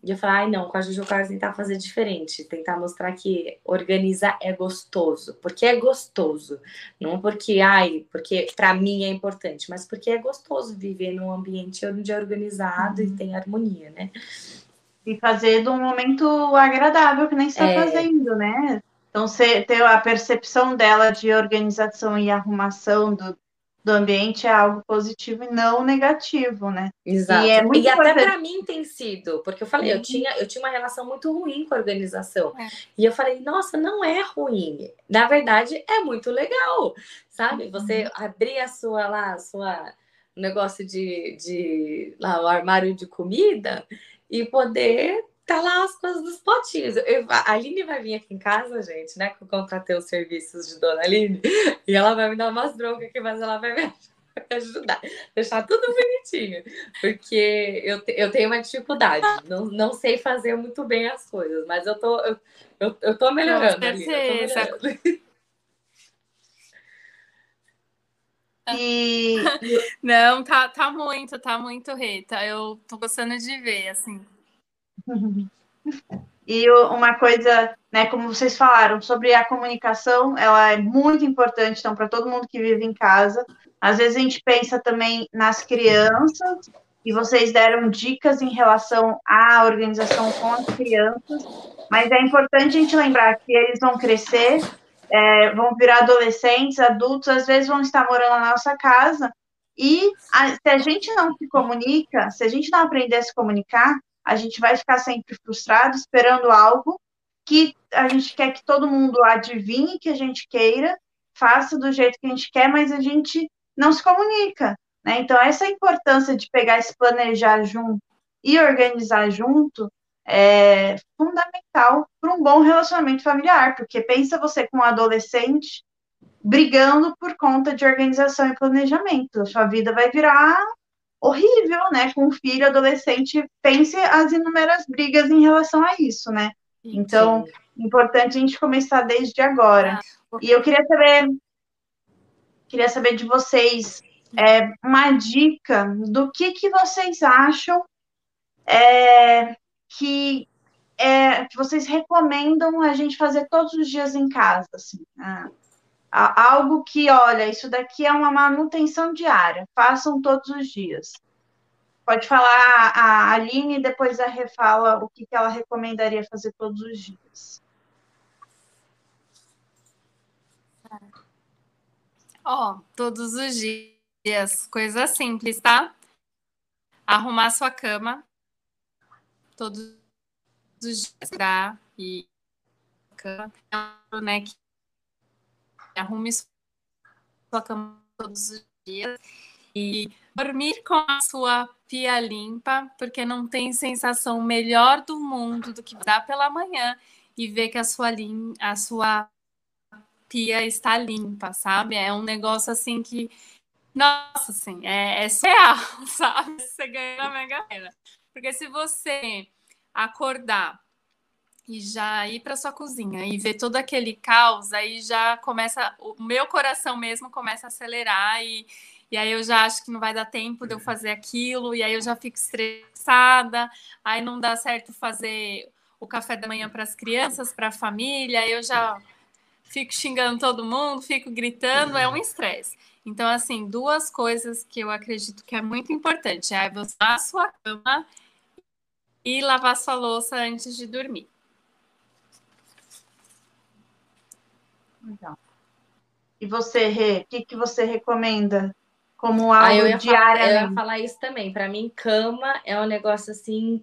E eu falei, ai não, com a Juju eu quero tentar fazer diferente, tentar mostrar que organizar é gostoso, porque é gostoso, não porque, ai, porque para mim é importante, mas porque é gostoso viver num ambiente onde é organizado uhum. e tem harmonia, né? E fazer de um momento agradável que nem está é... fazendo, né? Então, ter a percepção dela de organização e arrumação do, do ambiente é algo positivo e não negativo, né? Exato. E, é e até para mim tem sido, porque eu falei, eu tinha, eu tinha uma relação muito ruim com a organização. É. E eu falei, nossa, não é ruim. Na verdade, é muito legal, sabe? Uhum. Você abrir a sua lá, a sua negócio de, de lá, o armário de comida e poder tá lá as coisas dos potinhos. Eu, a Aline vai vir aqui em casa, gente, né? Que eu contratei os serviços de Dona Aline, e ela vai me dar umas broncas aqui, mas ela vai me <laughs> ajudar, deixar tudo bonitinho, porque eu, eu tenho uma dificuldade, não, não sei fazer muito bem as coisas, mas eu tô, eu, eu, eu tô melhorando. Com certeza. <laughs> E... Não, tá, tá muito, tá muito reta. Eu tô gostando de ver, assim. E uma coisa, né, como vocês falaram, sobre a comunicação, ela é muito importante, então, para todo mundo que vive em casa. Às vezes a gente pensa também nas crianças, e vocês deram dicas em relação à organização com as crianças, mas é importante a gente lembrar que eles vão crescer, é, vão virar adolescentes, adultos, às vezes vão estar morando na nossa casa, e a, se a gente não se comunica, se a gente não aprender a se comunicar, a gente vai ficar sempre frustrado, esperando algo que a gente quer que todo mundo adivinhe que a gente queira, faça do jeito que a gente quer, mas a gente não se comunica. Né? Então, essa importância de pegar esse planejar junto e organizar junto é fundamental para um bom relacionamento familiar, porque pensa você com um adolescente brigando por conta de organização e planejamento. Sua vida vai virar horrível, né? Com um filho adolescente, pense as inúmeras brigas em relação a isso, né? Então, importante a gente começar desde agora. Ah, e eu queria saber, queria saber de vocês é, uma dica do que, que vocês acham é, que, é, que vocês recomendam a gente fazer todos os dias em casa, assim. Ah, algo que, olha, isso daqui é uma manutenção diária, façam todos os dias. Pode falar a Aline e depois a Rê fala o que ela recomendaria fazer todos os dias. Ó, oh, todos os dias, coisa simples, tá? Arrumar sua cama todos os dias, tá? E cama, né, que arrume sua cama todos os dias e dormir com a sua pia limpa, porque não tem sensação melhor do mundo do que dar pela manhã e ver que a sua, lim a sua pia está limpa, sabe? É um negócio assim que, nossa, assim, é, é surreal, <laughs> sabe? Você ganha na Mega. Porque se você acordar e já ir para sua cozinha e ver todo aquele caos, aí já começa, o meu coração mesmo começa a acelerar e, e aí eu já acho que não vai dar tempo de eu fazer aquilo, e aí eu já fico estressada, aí não dá certo fazer o café da manhã para as crianças, para a família, aí eu já fico xingando todo mundo, fico gritando, é um estresse. Então, assim, duas coisas que eu acredito que é muito importante é você a sua cama e lavar sua louça antes de dormir. Legal. E você, Rê, o que, que você recomenda como algo ah, eu ia Falar, eu ia falar isso também. Para mim, cama é um negócio assim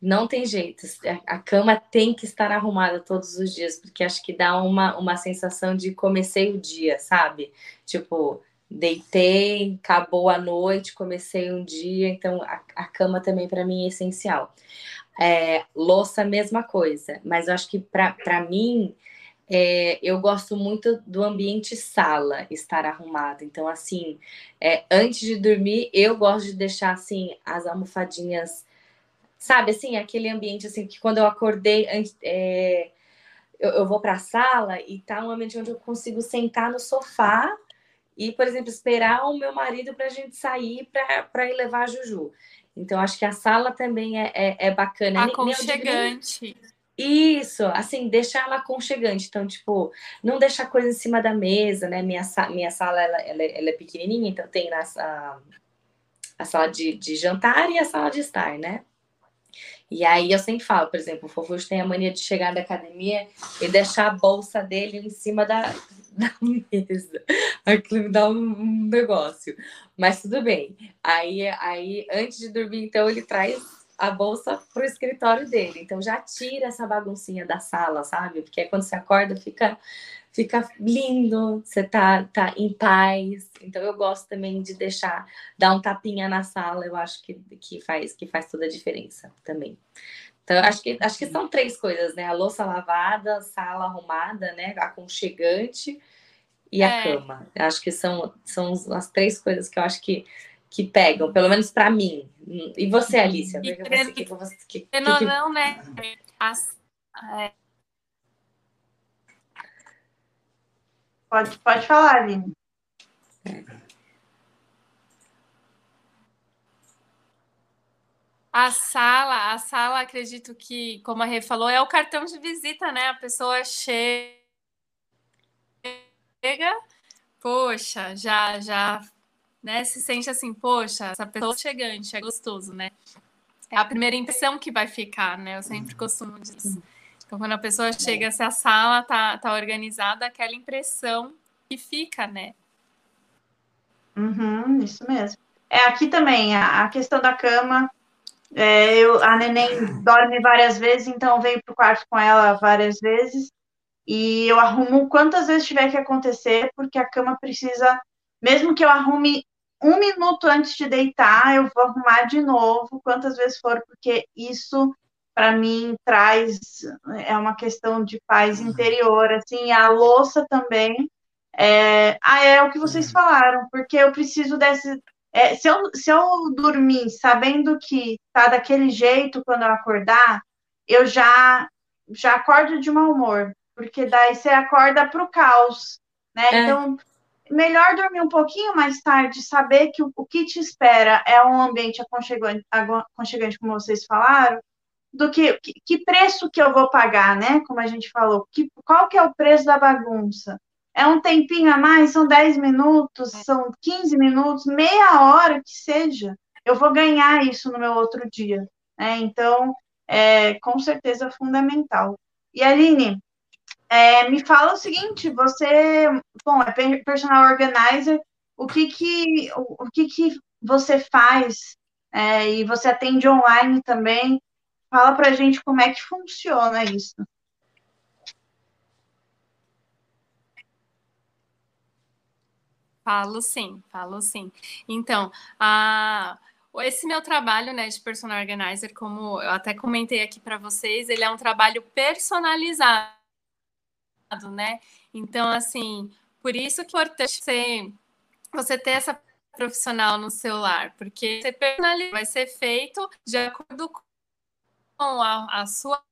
não tem jeito. A cama tem que estar arrumada todos os dias, porque acho que dá uma, uma sensação de comecei o dia, sabe? Tipo, deitei, acabou a noite, comecei um dia, então a, a cama também para mim é essencial. É, louça, mesma coisa, mas eu acho que para mim. É, eu gosto muito do ambiente sala estar arrumado. Então, assim, é, antes de dormir, eu gosto de deixar assim as almofadinhas sabe, assim, aquele ambiente assim que quando eu acordei, é, eu, eu, vou para a sala e tá um ambiente onde eu consigo sentar no sofá e, por exemplo, esperar o meu marido para a gente sair para ir levar a Juju. Então, acho que a sala também é, é, é bacana. Aconchegante. Isso, assim, deixar ela aconchegante. Então, tipo, não deixar coisa em cima da mesa, né? Minha, minha sala, ela, ela, ela é pequenininha, então tem a, a, sala de, de jantar e a sala de estar, né? E aí eu sempre falo, por exemplo, o Fofuxo tem a mania de chegar da academia e deixar a bolsa dele em cima da, <laughs> da mesa. Aquilo me dá um, negócio. Mas tudo bem. Aí, aí, antes de dormir, então, ele traz a bolsa pro escritório dele. Então já tira essa baguncinha da sala, sabe? Porque quando você acorda, fica fica lindo, você tá, tá em paz. Então eu gosto também de deixar, dar um tapinha na sala, eu acho que, que, faz, que faz toda a diferença também. Então, acho que, acho que são três coisas, né? A louça lavada, sala arrumada, né? Aconchegante e a é. cama. Acho que são, são as três coisas que eu acho que, que pegam, pelo menos para mim. E você, Alicia? E, você, que, que, que, não, não, né? As, é, Pode, pode falar, Aline. A sala, a sala, acredito que, como a Rê falou, é o cartão de visita, né? A pessoa chega, poxa, já, já, né? Se sente assim, poxa, essa pessoa chegante, é gostoso, né? É a primeira impressão que vai ficar, né? Eu sempre costumo dizer. Então, quando a pessoa chega, se a sala tá, tá organizada, aquela impressão que fica, né? Uhum, isso mesmo. É aqui também, a, a questão da cama. É, eu, a neném dorme várias vezes, então venho pro quarto com ela várias vezes. E eu arrumo quantas vezes tiver que acontecer, porque a cama precisa, mesmo que eu arrume um minuto antes de deitar, eu vou arrumar de novo, quantas vezes for, porque isso para mim traz é uma questão de paz interior, assim, a louça também. É, ah, é o que vocês falaram, porque eu preciso desse. É, se, eu, se eu dormir sabendo que tá daquele jeito quando eu acordar, eu já já acordo de mau humor, porque daí você acorda para o caos, né? É. Então, melhor dormir um pouquinho mais tarde, saber que o, o que te espera é um ambiente aconchegante, aconchegante, como vocês falaram, do que, que, que preço que eu vou pagar, né? Como a gente falou, que, qual que é o preço da bagunça? É um tempinho a mais, são 10 minutos, são 15 minutos, meia hora que seja, eu vou ganhar isso no meu outro dia. Né? Então, é com certeza fundamental. E Aline, é, me fala o seguinte, você, bom, é personal organizer, o que que, o, o que, que você faz? É, e você atende online também. Fala para gente como é que funciona isso. Falo sim, falo sim. Então, a, esse meu trabalho né, de personal organizer, como eu até comentei aqui para vocês, ele é um trabalho personalizado, né? Então, assim, por isso que é importante você, você ter essa profissional no celular, porque você personaliza, vai ser feito de acordo com a, a sua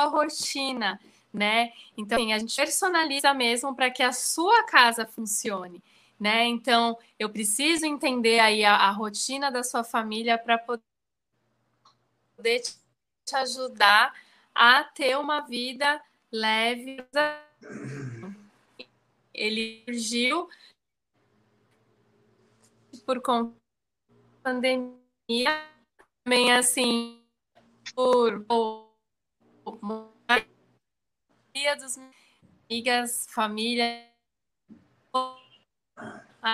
rotina, né? Então, assim, a gente personaliza mesmo para que a sua casa funcione, né? Então, eu preciso entender aí a, a rotina da sua família para poder te ajudar a ter uma vida leve. Ele surgiu por conta da pandemia, também assim, por, por dos amigas, família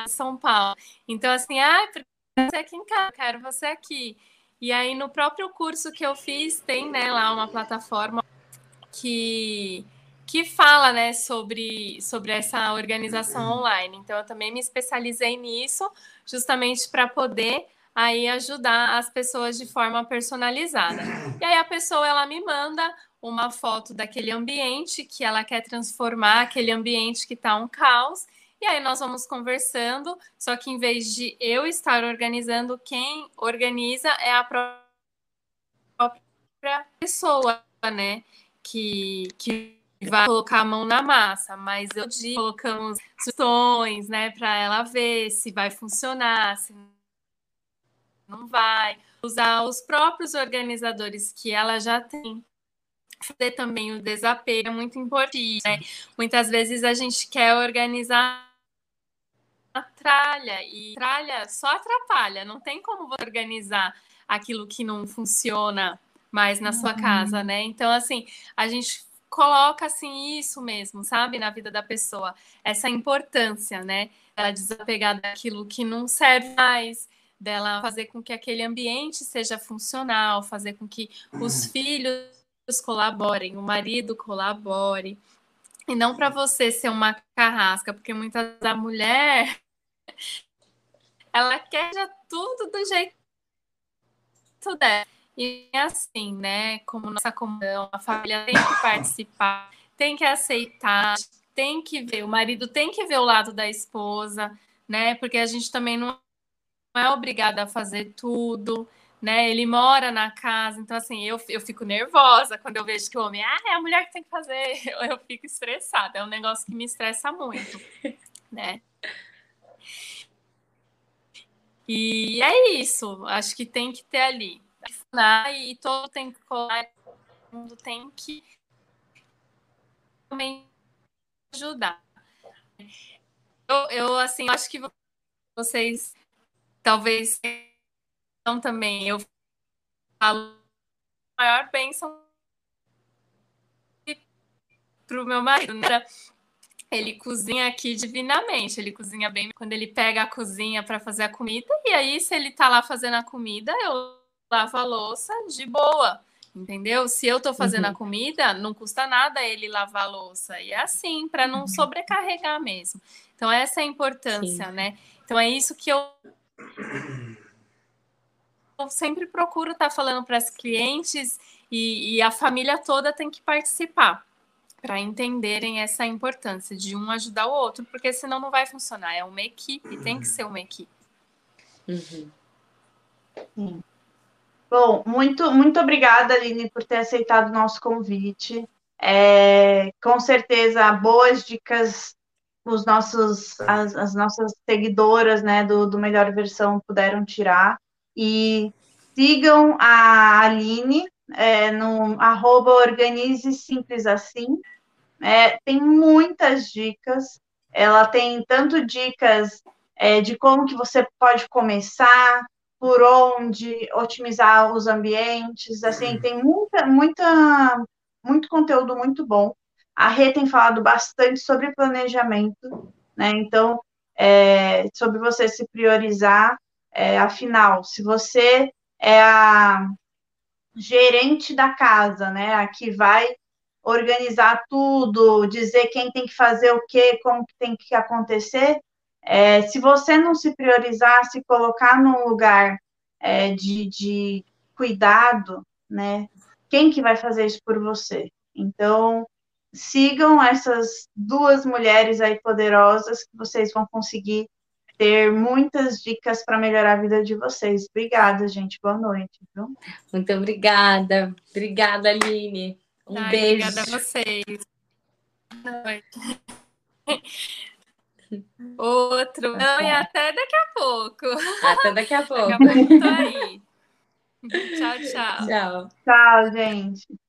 São Paulo. Então, assim, ah, você aqui em casa, quero você aqui. E aí, no próprio curso que eu fiz, tem né, lá uma plataforma que, que fala né, sobre, sobre essa organização online. Então, eu também me especializei nisso, justamente para poder aí ajudar as pessoas de forma personalizada. E aí a pessoa ela me manda uma foto daquele ambiente que ela quer transformar, aquele ambiente que está um caos, e aí nós vamos conversando, só que em vez de eu estar organizando, quem organiza é a própria pessoa, né? Que, que vai colocar a mão na massa, mas eu digo, colocamos sugestões, né, para ela ver se vai funcionar, se não vai. Usar os próprios organizadores que ela já tem. Fazer também o desapego é muito importante, né? Muitas vezes a gente quer organizar tralha e tralha só atrapalha, não tem como você organizar aquilo que não funciona mais na sua uhum. casa, né? Então, assim, a gente coloca assim isso mesmo, sabe, na vida da pessoa, essa importância, né? Ela desapegar daquilo que não serve mais, dela fazer com que aquele ambiente seja funcional, fazer com que os uhum. filhos colaborem, o marido colabore. E não para você ser uma carrasca, porque muitas da mulher ela quer já tudo do jeito dela. E é assim, né? Como nossa comunhão, a família tem que participar, tem que aceitar, tem que ver, o marido tem que ver o lado da esposa, né? Porque a gente também não é obrigada a fazer tudo, né? Ele mora na casa, então assim, eu, eu fico nervosa quando eu vejo que o homem, ah, é a mulher que tem que fazer, <laughs> eu, eu fico estressada, é um negócio que me estressa muito, <laughs> né? E é isso, acho que tem que ter ali. E todo tem que colar, todo mundo tem que também ajudar. Eu, eu assim, acho que vocês talvez então também eu falo a maior bênção para o meu marido, né? Ele cozinha aqui divinamente, ele cozinha bem quando ele pega a cozinha para fazer a comida, e aí, se ele tá lá fazendo a comida, eu lavo a louça de boa, entendeu? Se eu tô fazendo uhum. a comida, não custa nada ele lavar a louça, e é assim, para não uhum. sobrecarregar mesmo. Então, essa é a importância, Sim. né? Então, é isso que eu. Eu sempre procuro estar tá falando para as clientes e, e a família toda tem que participar para entenderem essa importância de um ajudar o outro, porque senão não vai funcionar. É uma equipe, tem que ser uma equipe. Uhum. Bom, muito, muito obrigada, Aline, por ter aceitado o nosso convite. É, com certeza, boas dicas os nossos, as, as nossas seguidoras né, do, do Melhor Versão puderam tirar. E sigam a Aline é, no arroba organize simples assim, é, tem muitas dicas. Ela tem tanto dicas é, de como que você pode começar, por onde otimizar os ambientes, assim, tem muita, muita, muito conteúdo muito bom. A Rê tem falado bastante sobre planejamento, né? Então, é, sobre você se priorizar, é, afinal, se você é a gerente da casa, né, a que vai organizar tudo, dizer quem tem que fazer o quê, como que tem que acontecer, é, se você não se priorizar, se colocar num lugar é, de, de cuidado, né, quem que vai fazer isso por você? Então, sigam essas duas mulheres aí poderosas que vocês vão conseguir ter muitas dicas para melhorar a vida de vocês. Obrigada, gente. Boa noite. Viu? Muito obrigada. Obrigada, Aline. Um Ai, beijo. Obrigada a vocês. <laughs> Outro. Não, e até daqui a pouco. Até daqui a <laughs> pouco. Daqui a pouco tô aí. Tchau, tchau. Tchau. Tchau, gente.